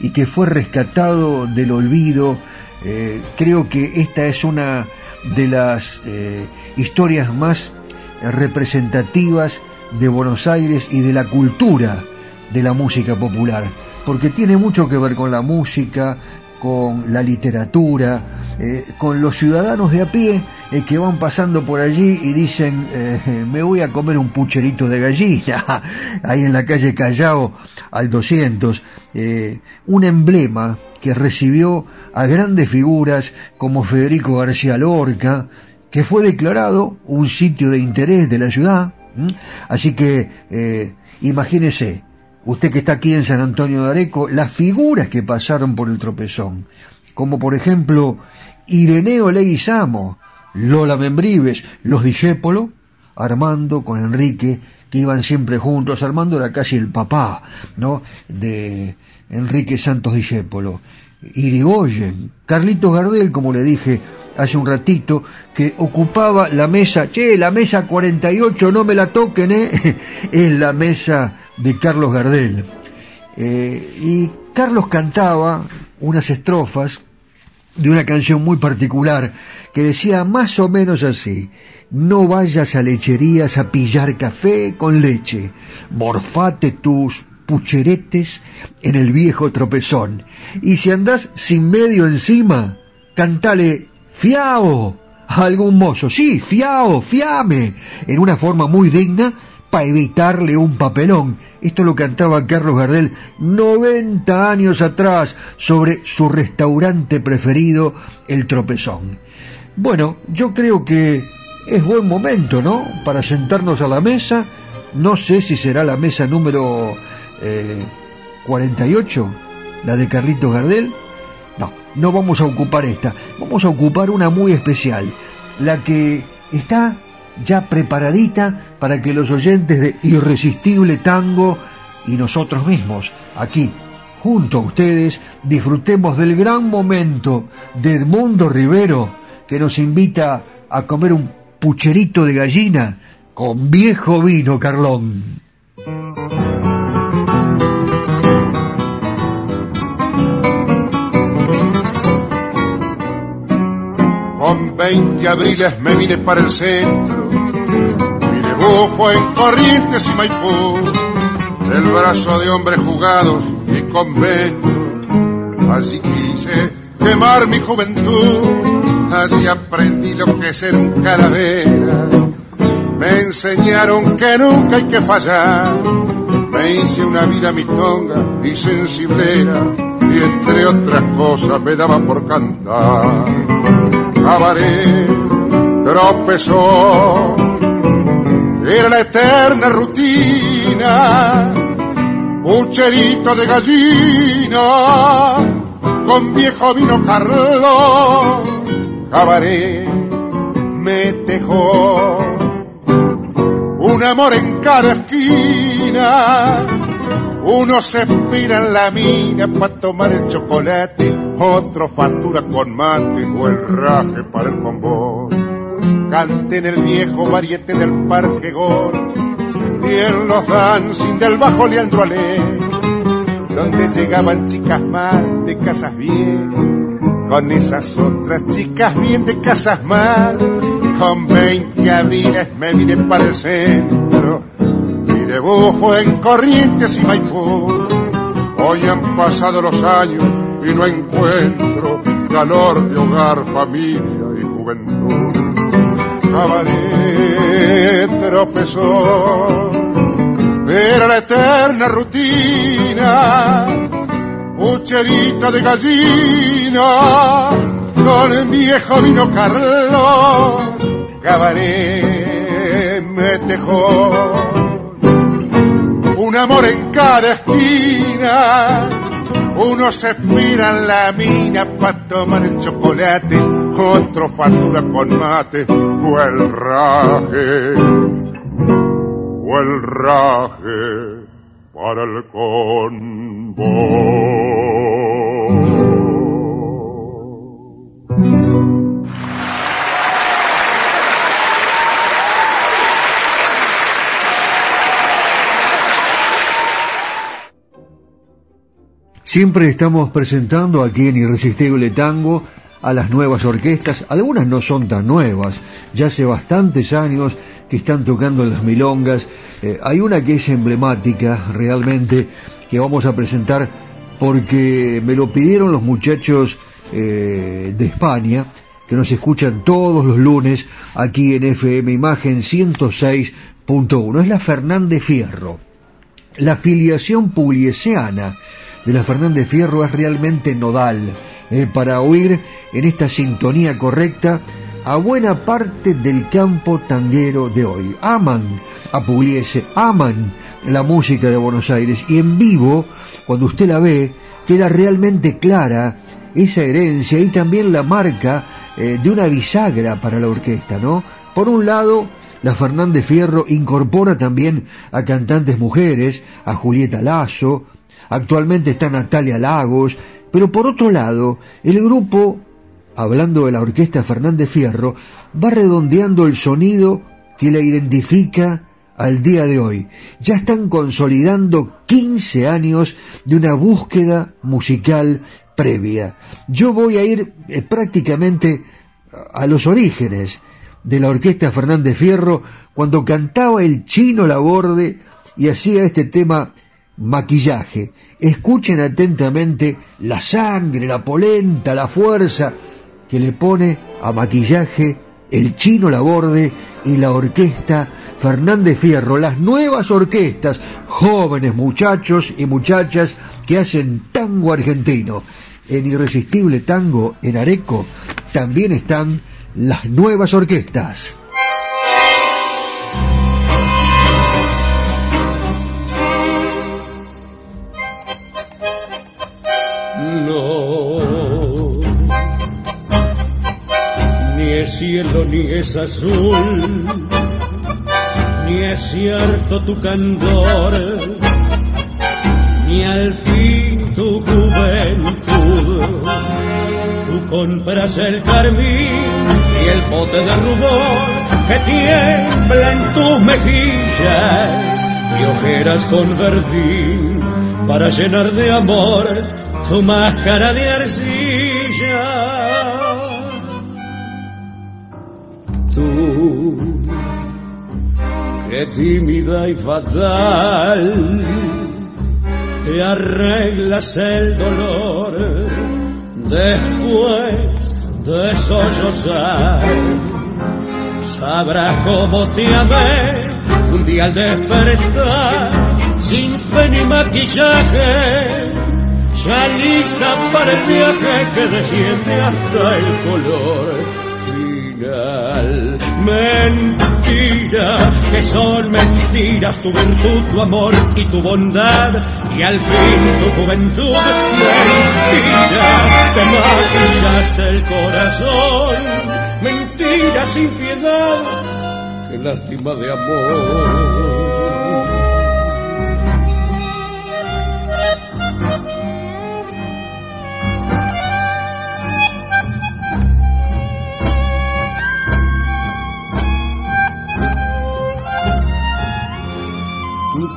y que fue rescatado del olvido. Eh, creo que esta es una de las eh, historias más representativas de Buenos Aires y de la cultura de la música popular, porque tiene mucho que ver con la música, con la literatura, eh, con los ciudadanos de a pie eh, que van pasando por allí y dicen, eh, me voy a comer un pucherito de gallina, [laughs] ahí en la calle Callao al 200, un emblema que recibió a grandes figuras como Federico García Lorca, que fue declarado un sitio de interés de la ciudad. Así que imagínese, usted que está aquí en San Antonio de Areco, las figuras que pasaron por el tropezón, como por ejemplo Ireneo Leguizamo, Lola Membrives, los Discépolo, Armando con Enrique, que iban siempre juntos. Armando era casi el papá, ¿no? De Enrique Santos Discépolo. Irigoyen, Carlitos Gardel, como le dije hace un ratito, que ocupaba la mesa, che, la mesa 48, no me la toquen, ¿eh? [laughs] es la mesa de Carlos Gardel. Eh, y Carlos cantaba unas estrofas de una canción muy particular que decía más o menos así, no vayas a lecherías a pillar café con leche, morfate tus pucheretes en el viejo tropezón, y si andás sin medio encima, cantale fiao a algún mozo, sí, fiao, fiame, en una forma muy digna para evitarle un papelón. Esto lo cantaba Carlos Gardel 90 años atrás sobre su restaurante preferido, El Tropezón. Bueno, yo creo que es buen momento, ¿no? Para sentarnos a la mesa. No sé si será la mesa número 48, eh, la de Carlitos Gardel. No, vamos a ocupar esta. Vamos a ocupar una muy especial. La que está ya preparadita para que los oyentes de Irresistible Tango y nosotros mismos, aquí, junto a ustedes, disfrutemos del gran momento de Edmundo Rivero, que nos invita a comer un pucherito de gallina con viejo vino, Carlón. Con 20 abriles me vine para el centro Bufo en Corrientes y Maipú, el brazo de hombres jugados y convento. Allí quise quemar mi juventud, allí aprendí lo que es ser un calavera. Me enseñaron que nunca hay que fallar, me hice una vida mitonga y sensiblera, y entre otras cosas me daba por cantar. Cabaret, tropezó. Era la eterna rutina, pucherito de gallina, con viejo vino Carlos, cabaret, me dejó. Un amor en cada esquina, uno se espira en la mina para tomar el chocolate, otro factura con mate o el raje para el bombón cante en el viejo variete del Parque Gor y en los dancing del bajo Leandro Ale. donde llegaban chicas mal de casas bien, con esas otras chicas bien de casas mal. Con 20 abriles me vine para el centro, debut en Corrientes y Maipú. Hoy han pasado los años y no encuentro calor de hogar, familia y juventud. Cabaret tropezó, era la eterna rutina, pucherita de gallina, con el viejo vino Carlos, cabaret me tejó un amor en cada esquina. Uno se mira en la mina para tomar el chocolate, otro factura con mate, o el raje, o el raje para el convo. Siempre estamos presentando aquí en Irresistible Tango a las nuevas orquestas, algunas no son tan nuevas, ya hace bastantes años que están tocando en las milongas, eh, hay una que es emblemática realmente que vamos a presentar porque me lo pidieron los muchachos eh, de España, que nos escuchan todos los lunes aquí en FM Imagen 106.1, es la Fernández Fierro, la filiación pugliesiana, de la Fernández Fierro es realmente nodal eh, para oír en esta sintonía correcta a buena parte del campo tanguero de hoy. Aman a Pugliese, aman la música de Buenos Aires y en vivo, cuando usted la ve, queda realmente clara esa herencia y también la marca eh, de una bisagra para la orquesta, ¿no? Por un lado, la Fernández Fierro incorpora también a cantantes mujeres, a Julieta Lazo, actualmente está Natalia Lagos, pero por otro lado, el grupo, hablando de la orquesta Fernández Fierro, va redondeando el sonido que la identifica al día de hoy. Ya están consolidando 15 años de una búsqueda musical previa. Yo voy a ir eh, prácticamente a los orígenes de la orquesta Fernández Fierro cuando cantaba el chino Laborde y hacía este tema maquillaje. Escuchen atentamente la sangre, la polenta, la fuerza que le pone a maquillaje el chino Laborde y la orquesta Fernández Fierro, las nuevas orquestas, jóvenes muchachos y muchachas que hacen tango argentino. En Irresistible Tango en Areco también están las nuevas orquestas. Ni es cielo ni es azul, ni es cierto tu candor, ni al fin tu juventud. Tú compras el carmín y el bote de rubor que tiembla en tus mejillas y ojeras con verdín para llenar de amor tu máscara de arcilla. Tú, que tímida y fatal, te arreglas el dolor después de sollozar. Sabrás cómo te amé un día al despertar, sin fe ni maquillaje ya lista para el viaje que desciende hasta el color final. Mentira, que son mentiras tu virtud, tu amor y tu bondad, y al fin tu juventud. Mentira, te maquillaste el corazón. Mentira sin piedad, qué lástima de amor.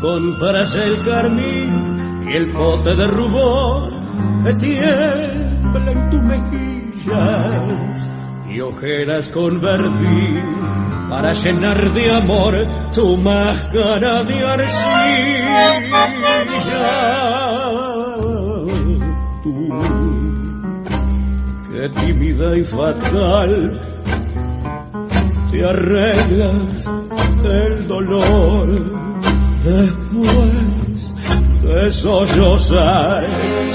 Compras el carmín y el pote de rubor que tiembla en tus mejillas y ojeras con para llenar de amor tu máscara de arcilla. Tú, que tímida y fatal, te arreglas el dolor después de sollozar,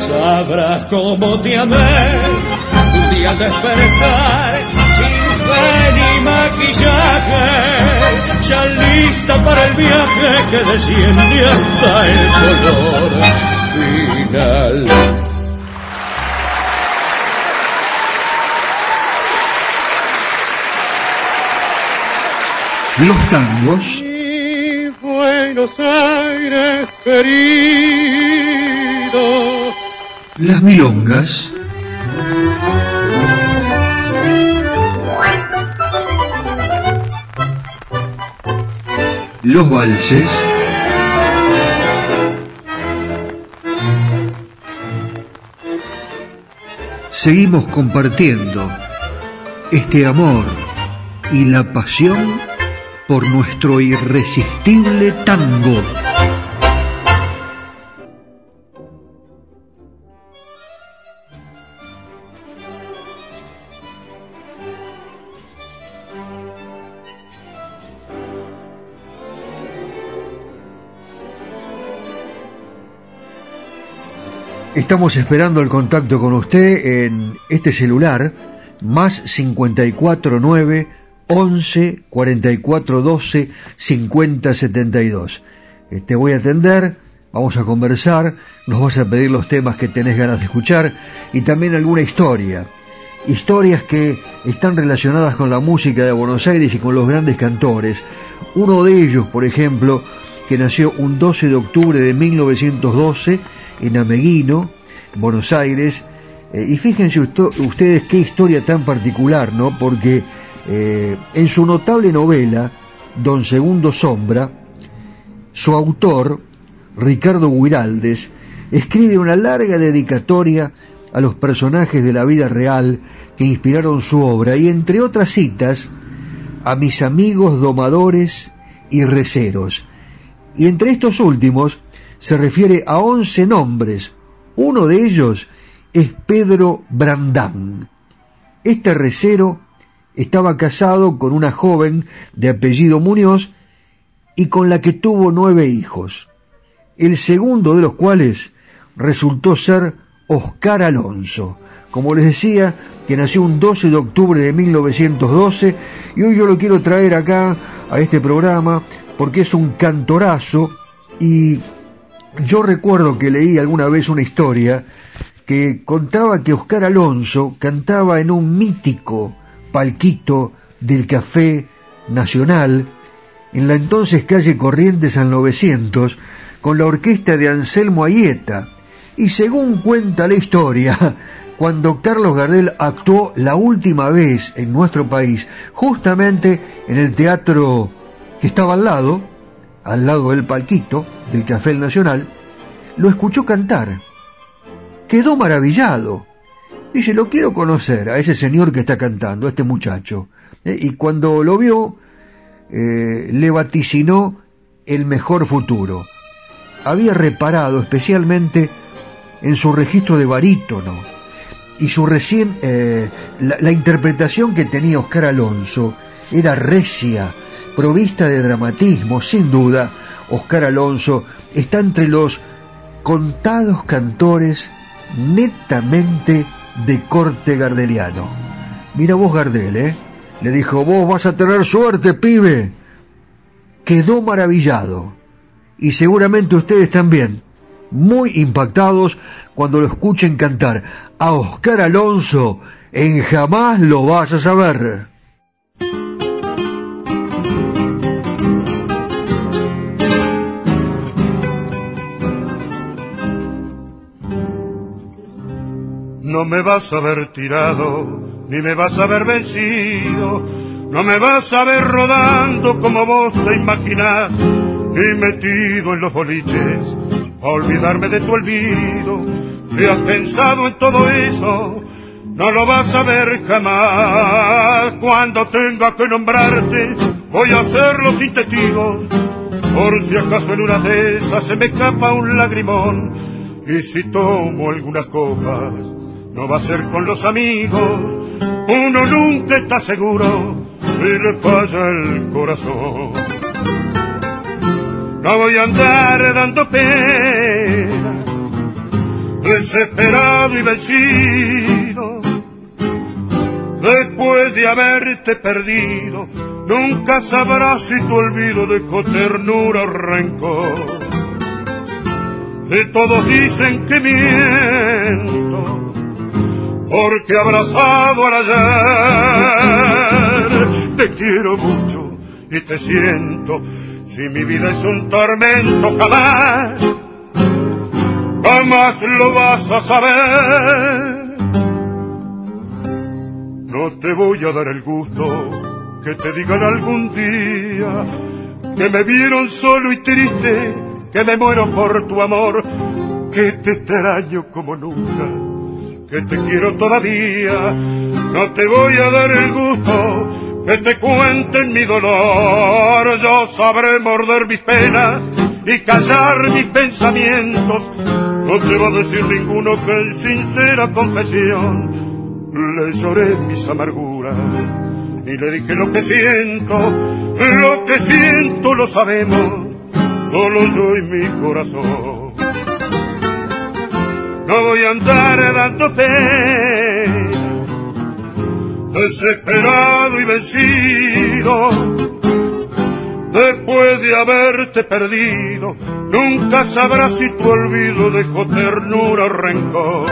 sabrás cómo te amé un día al despertar sin fe ni maquillaje, ya lista para el viaje que desciende hasta el color final. Los tangos, Buenos Aires querido, las milongas, los valses, seguimos compartiendo este amor y la pasión por nuestro irresistible tango. Estamos esperando el contacto con usted en este celular, más 549 11 44 12 50 72. Eh, Te voy a atender, vamos a conversar, nos vas a pedir los temas que tenés ganas de escuchar y también alguna historia. Historias que están relacionadas con la música de Buenos Aires y con los grandes cantores. Uno de ellos, por ejemplo, que nació un 12 de octubre de 1912 en Ameguino, Buenos Aires. Eh, y fíjense ustedes qué historia tan particular, ¿no? Porque eh, en su notable novela, Don Segundo Sombra, su autor, Ricardo Guiraldes, escribe una larga dedicatoria a los personajes de la vida real que inspiraron su obra y entre otras citas a mis amigos domadores y receros. Y entre estos últimos se refiere a once nombres. Uno de ellos es Pedro Brandán. Este recero estaba casado con una joven de apellido Muñoz y con la que tuvo nueve hijos, el segundo de los cuales resultó ser Oscar Alonso, como les decía, que nació un 12 de octubre de 1912 y hoy yo lo quiero traer acá a este programa porque es un cantorazo y yo recuerdo que leí alguna vez una historia que contaba que Oscar Alonso cantaba en un mítico palquito del Café Nacional en la entonces calle Corrientes al 900 con la orquesta de Anselmo Ayeta y según cuenta la historia [laughs] cuando Carlos Gardel actuó la última vez en nuestro país justamente en el teatro que estaba al lado al lado del palquito del Café Nacional lo escuchó cantar quedó maravillado. Dice, lo quiero conocer a ese señor que está cantando, a este muchacho. Eh, Y cuando lo vio, eh, le vaticinó el mejor futuro. Había reparado especialmente en su registro de barítono y su recién eh, la, la interpretación que tenía Oscar Alonso era recia, provista de dramatismo, sin duda. Oscar Alonso está entre los contados cantores netamente de corte gardeliano. Mira vos Gardel, ¿eh? Le dijo, vos vas a tener suerte, pibe. Quedó maravillado. Y seguramente ustedes también, muy impactados cuando lo escuchen cantar a Oscar Alonso en Jamás lo vas a saber. No me vas a ver tirado, ni me vas a ver vencido, no me vas a ver rodando como vos te imaginás, ni metido en los boliches a olvidarme de tu olvido. Si has pensado en todo eso, no lo vas a ver jamás. Cuando tenga que nombrarte, voy a hacerlo sin testigos. Por si acaso en una de esas se me escapa un lagrimón. Y si tomo algunas copas, no va a ser con los amigos. Uno nunca está seguro y le falla el corazón. No voy a andar dando pena, desesperado y vencido. Después de haberte perdido, nunca sabrás si tu olvido dejó ternura o rencor. Si todos dicen que miento, porque abrazado al ayer, te quiero mucho y te siento si mi vida es un tormento, jamás, jamás lo vas a saber. No te voy a dar el gusto que te digan algún día que me vieron solo y triste, que me muero por tu amor, que te extraño como nunca, que te quiero todavía. No te voy a dar el gusto que te cuenten mi dolor, yo sabré morder mis penas y callar mis pensamientos. No te va a decir ninguno que en sincera confesión le lloré mis amarguras, ni le dije lo que siento, lo que siento lo sabemos, solo yo y mi corazón. No voy a andar dando pena desesperado y vencido. Después de haberte perdido, nunca sabrás si tu olvido dejó ternura o rencor.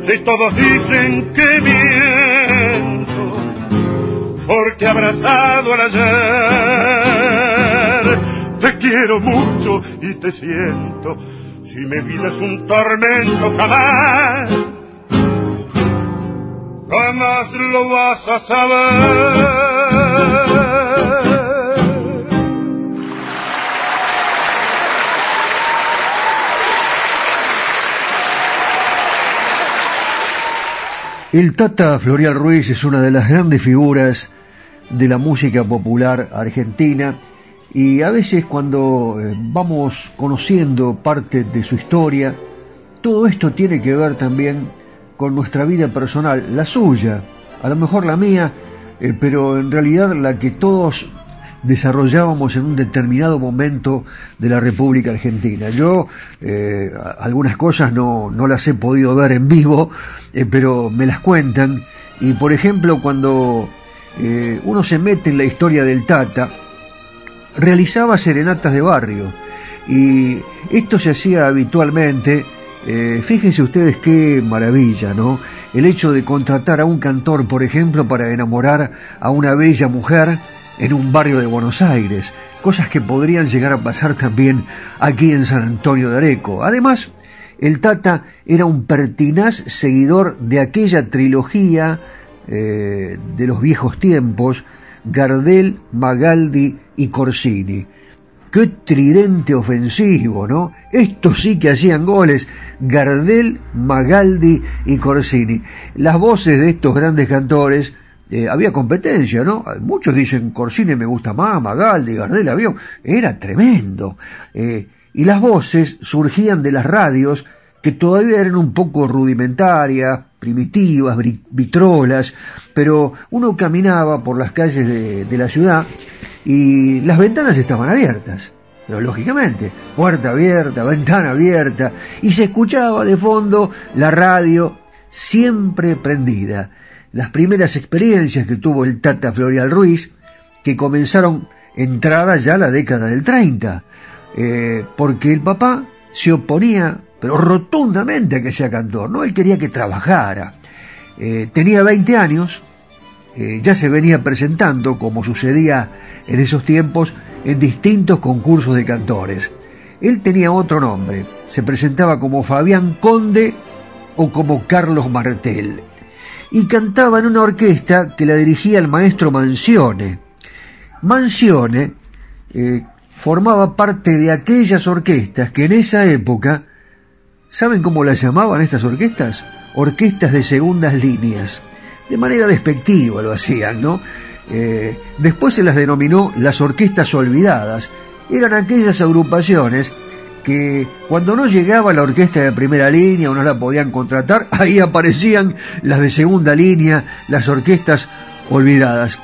Si todos dicen que miento, porque abrazado al ayer, te quiero mucho y te siento. Si mi vida es un tormento, jamás jamás lo vas a saber. El Tata Florial Ruiz es una de las grandes figuras de la música popular argentina y a veces cuando eh, vamos conociendo parte de su historia, todo esto tiene que ver también con nuestra vida personal, la suya, a lo mejor la mía, eh, pero en realidad la que todos desarrollábamos en un determinado momento de la República Argentina. Yo eh, algunas cosas no, no, las he podido ver en vivo, pero me las cuentan. Y por ejemplo, cuando uno se mete en la historia del Tata, realizaba serenatas de barrio. Y esto se hacía habitualmente eh, fíjense ustedes qué maravilla, ¿no? El hecho de contratar a un cantor, por ejemplo, para enamorar a una bella mujer en un barrio de Buenos Aires, cosas que podrían llegar a pasar también aquí en San Antonio de Areco. Además, el Tata era un pertinaz seguidor de aquella trilogía eh, de los viejos tiempos, Gardel, Magaldi y Corsini. Qué tridente ofensivo, ¿no? Estos sí que hacían goles. Gardel, Magaldi y Corsini. Las voces de estos grandes cantores, eh, había competencia, ¿no? Muchos dicen Corsini me gusta más, Magaldi, Gardel, había... Era tremendo. Eh, y las voces surgían de las radios que todavía eran un poco rudimentarias, primitivas, vitrolas, pero uno caminaba por las calles de, la ciudad y las ventanas estaban abiertas. Lógicamente, puerta abierta, ventana abierta, y se escuchaba de fondo la radio siempre prendida. Las primeras experiencias que tuvo el Tata Florial Ruiz, que comenzaron entrada ya la década del 30, eh, porque el papá se oponía, pero rotundamente a que sea cantor, ¿no? Él quería que trabajara. Eh, tenía 20 años, eh, ya se venía presentando, como sucedía en esos tiempos, en distintos concursos de cantores. Él tenía otro nombre, se presentaba como Fabián Conde o como Carlos Martel, y cantaba en una orquesta que la dirigía el maestro Mancione. Mancione eh, formaba parte de aquellas orquestas que en esa época, ¿saben cómo las llamaban estas orquestas? Orquestas de segundas líneas. De manera despectiva lo hacían, ¿no? Eh, después se las denominó las orquestas olvidadas. Eran aquellas agrupaciones que cuando no llegaba la orquesta de primera línea o no la podían contratar, [laughs] ahí aparecían las de segunda línea, las orquestas olvidadas.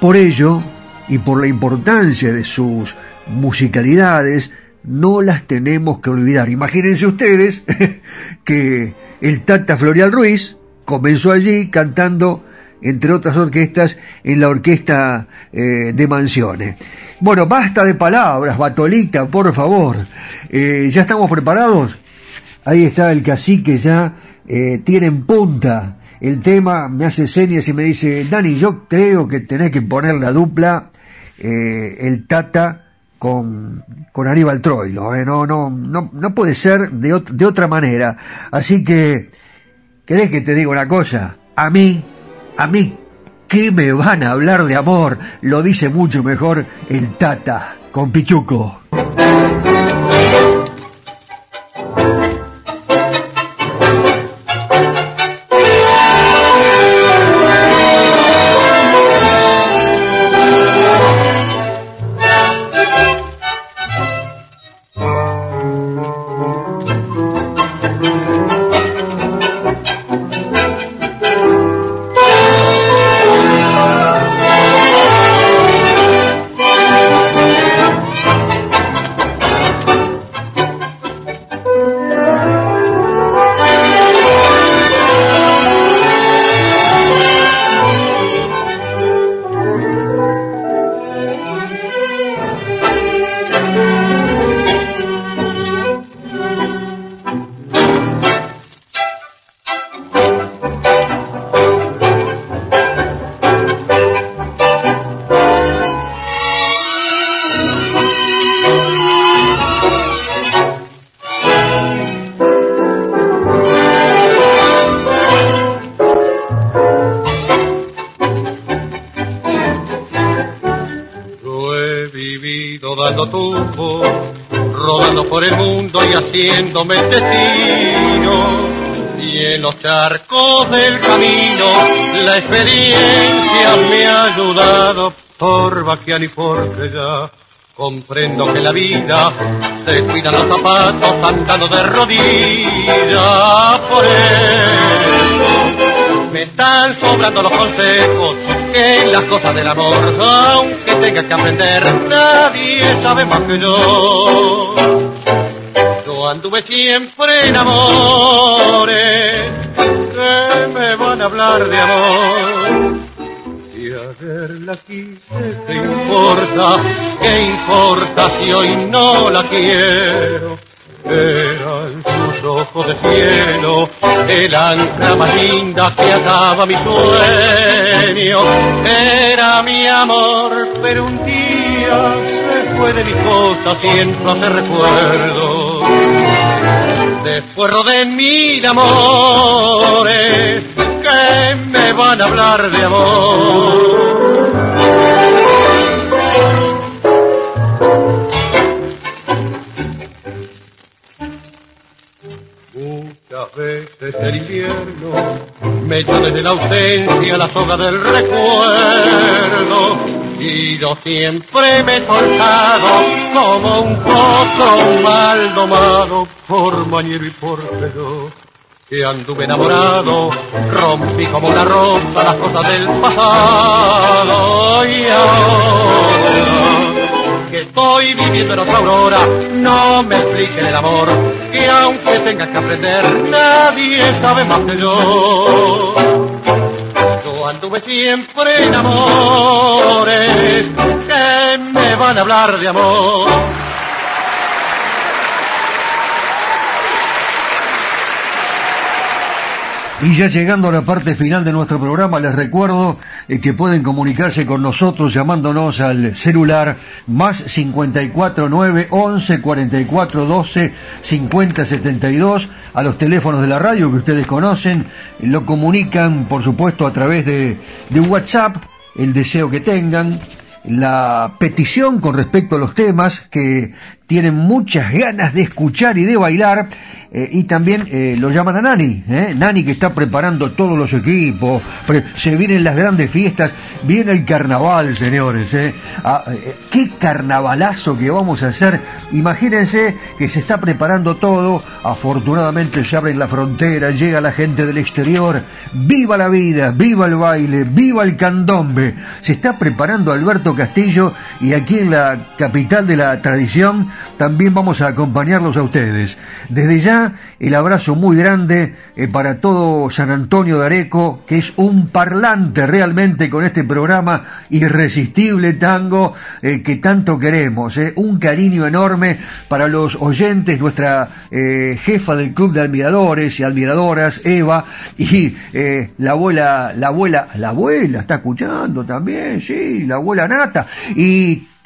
Por ello, y por la importancia de sus musicalidades, no las tenemos que olvidar. Imagínense ustedes [laughs] que el Tata Florial Ruiz comenzó allí cantando, entre otras orquestas, en la orquesta eh, de Mansiones. Bueno, basta de palabras, Batolita, por favor. Eh, ¿Ya estamos preparados? Ahí está el cacique ya, eh, tiene en punta el tema, me hace señas y me dice, Dani, yo creo que tenés que poner la dupla, el Tata con, con Aníbal Troilo, eh, no, no, no, no puede ser de, de otra manera. Así que, ¿querés que te diga una cosa? A mí, a mí ¿Qué me van a hablar de amor? Lo dice mucho mejor el Tata con Pichuco. Haciéndome destino y en los charcos del camino la experiencia me ha ayudado por vaquear y porque ya comprendo que la vida se cuida los zapatos andando de rodillas. Por eso me están sobrando los consejos en las cosas del amor aunque tenga que aprender nadie sabe más que yo anduve siempre en amores que me van a hablar de amor. Y a verla quise, ¿qué importa? ¿Qué importa si hoy no la quiero? Eran sus ojos de cielo, el ancla más linda que ataba mi sueño. Era mi amor, pero un día se fue de mi cosa, siento hacer recuerdo Después de mil amores que me van a hablar de amor. Muchas veces el invierno me echa desde la ausencia la soga del recuerdo y yo siempre me he soltado como un pozo mal domado por mañero y por pedo. Que anduve enamorado, rompí como una rosa las cosas del pasado y ahora que estoy viviendo en otra aurora, no me explique el amor, que aunque tengas que aprender, nadie sabe más que yo anduve siempre en amores que me van a hablar de amor. Y ya llegando a la parte final de nuestro programa, les recuerdo eh, que pueden comunicarse con nosotros llamándonos al celular más 54 9 11 44 12 50 72 a los teléfonos de la radio que ustedes conocen. Lo comunican, por supuesto, a través de, de WhatsApp, el deseo que tengan, la petición con respecto a los temas que tienen muchas ganas de escuchar y de bailar eh, y también eh, lo llaman a Nani, ¿eh? Nani que está preparando todos los equipos, se vienen las grandes fiestas, viene el carnaval, señores, ah, qué carnavalazo que vamos a hacer, imagínense que se está preparando todo, afortunadamente se abren la frontera, llega la gente del exterior, viva la vida, viva el baile, viva el candombe, se está preparando Alberto Castillo y aquí en la capital de la tradición también vamos a acompañarlos a ustedes. Desde ya, el abrazo muy grande eh, para todo San Antonio de Areco, que es un parlante realmente con este programa irresistible tango eh, que tanto queremos. Eh. Un cariño enorme para los oyentes, nuestra jefa del Club de Admiradores y Admiradoras, Eva, y la abuela, la abuela, la abuela está escuchando también, sí, la abuela Nata,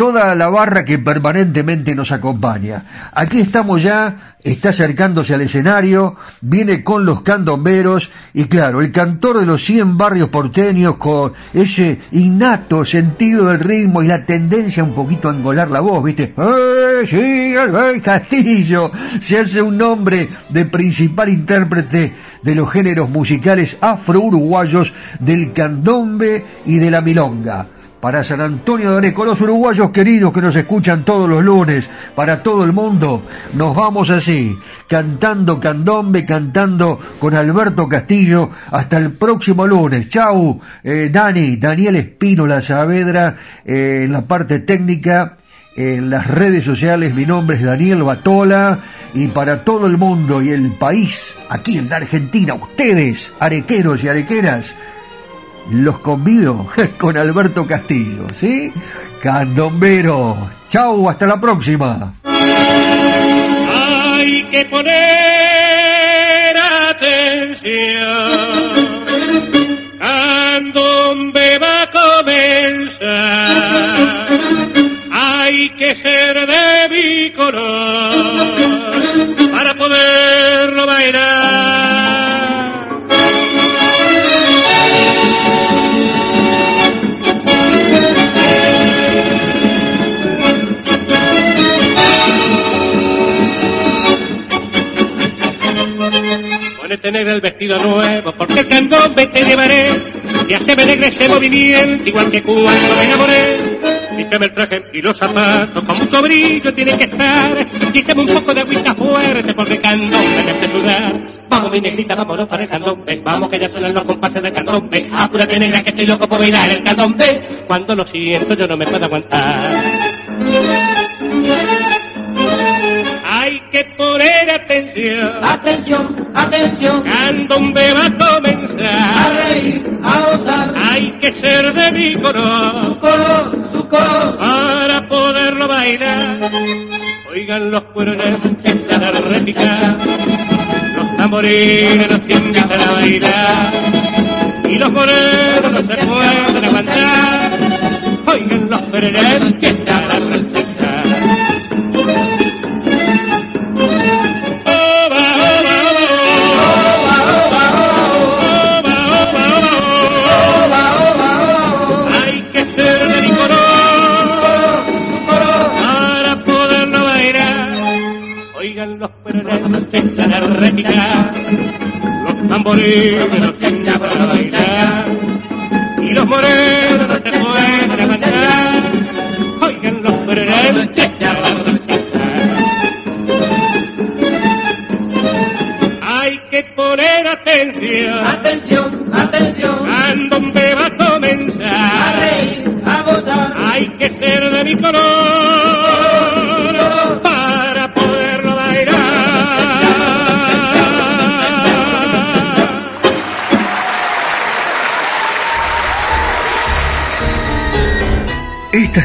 toda la barra que permanentemente nos acompaña. Aquí estamos ya, está acercándose al escenario, viene con los candomberos y claro, el cantor de los 100 barrios porteños con ese innato sentido del ritmo y la tendencia un poquito a engolar la voz, ¿viste? ¡Eh, sí, el Castillo! Se hace un nombre de principal intérprete de los géneros musicales afro-uruguayos del candombe y de la milonga para San Antonio de Areco, los uruguayos queridos que nos escuchan todos los lunes, para todo el mundo, nos vamos así, cantando candombe, cantando con Alberto Castillo, hasta el próximo lunes. Chau, eh, Dani, Daniel Espino, la Saavedra, eh, en la parte técnica, en las redes sociales, mi nombre es Daniel Batola y para todo el mundo y el país, aquí en la Argentina, ustedes, arequeros y arequeras, los convido [laughs] con Alberto Castillo, ¿sí? Candombero. Chau, hasta la próxima. Hay que poner atención. Candombe va a comenzar. Hay que ser de mi color para poderlo bailar. Ponete negra el vestido nuevo, porque el candombe te llevaré. Y haceme negra ese movimiento, igual que cuando me enamoré. Quítame el traje y los zapatos, con mucho brillo tienen que estar. Quítame un poco de agüita fuerte, porque el candombe me hace sudar. Vamos mi negrita, vámonos para el candombe. Vamos que ya suenan los compases del candombe. Apúrate negra que estoy loco por bailar el candombe. Cuando lo siento yo no me puedo aguantar que poner atención. Atención, atención. Candombe va a comenzar. A reír, a gozar. Hay que ser de mi color. Su color, su color. Para poderlo bailar. Oigan los cuerones que están a réplica. Los tamboriles que invitan a bailar. Y los morenos no se pueden aguantar. Oigan los cuerones que están a los tamboriles los tenga para bailar, y los morenos no se pueden levantar,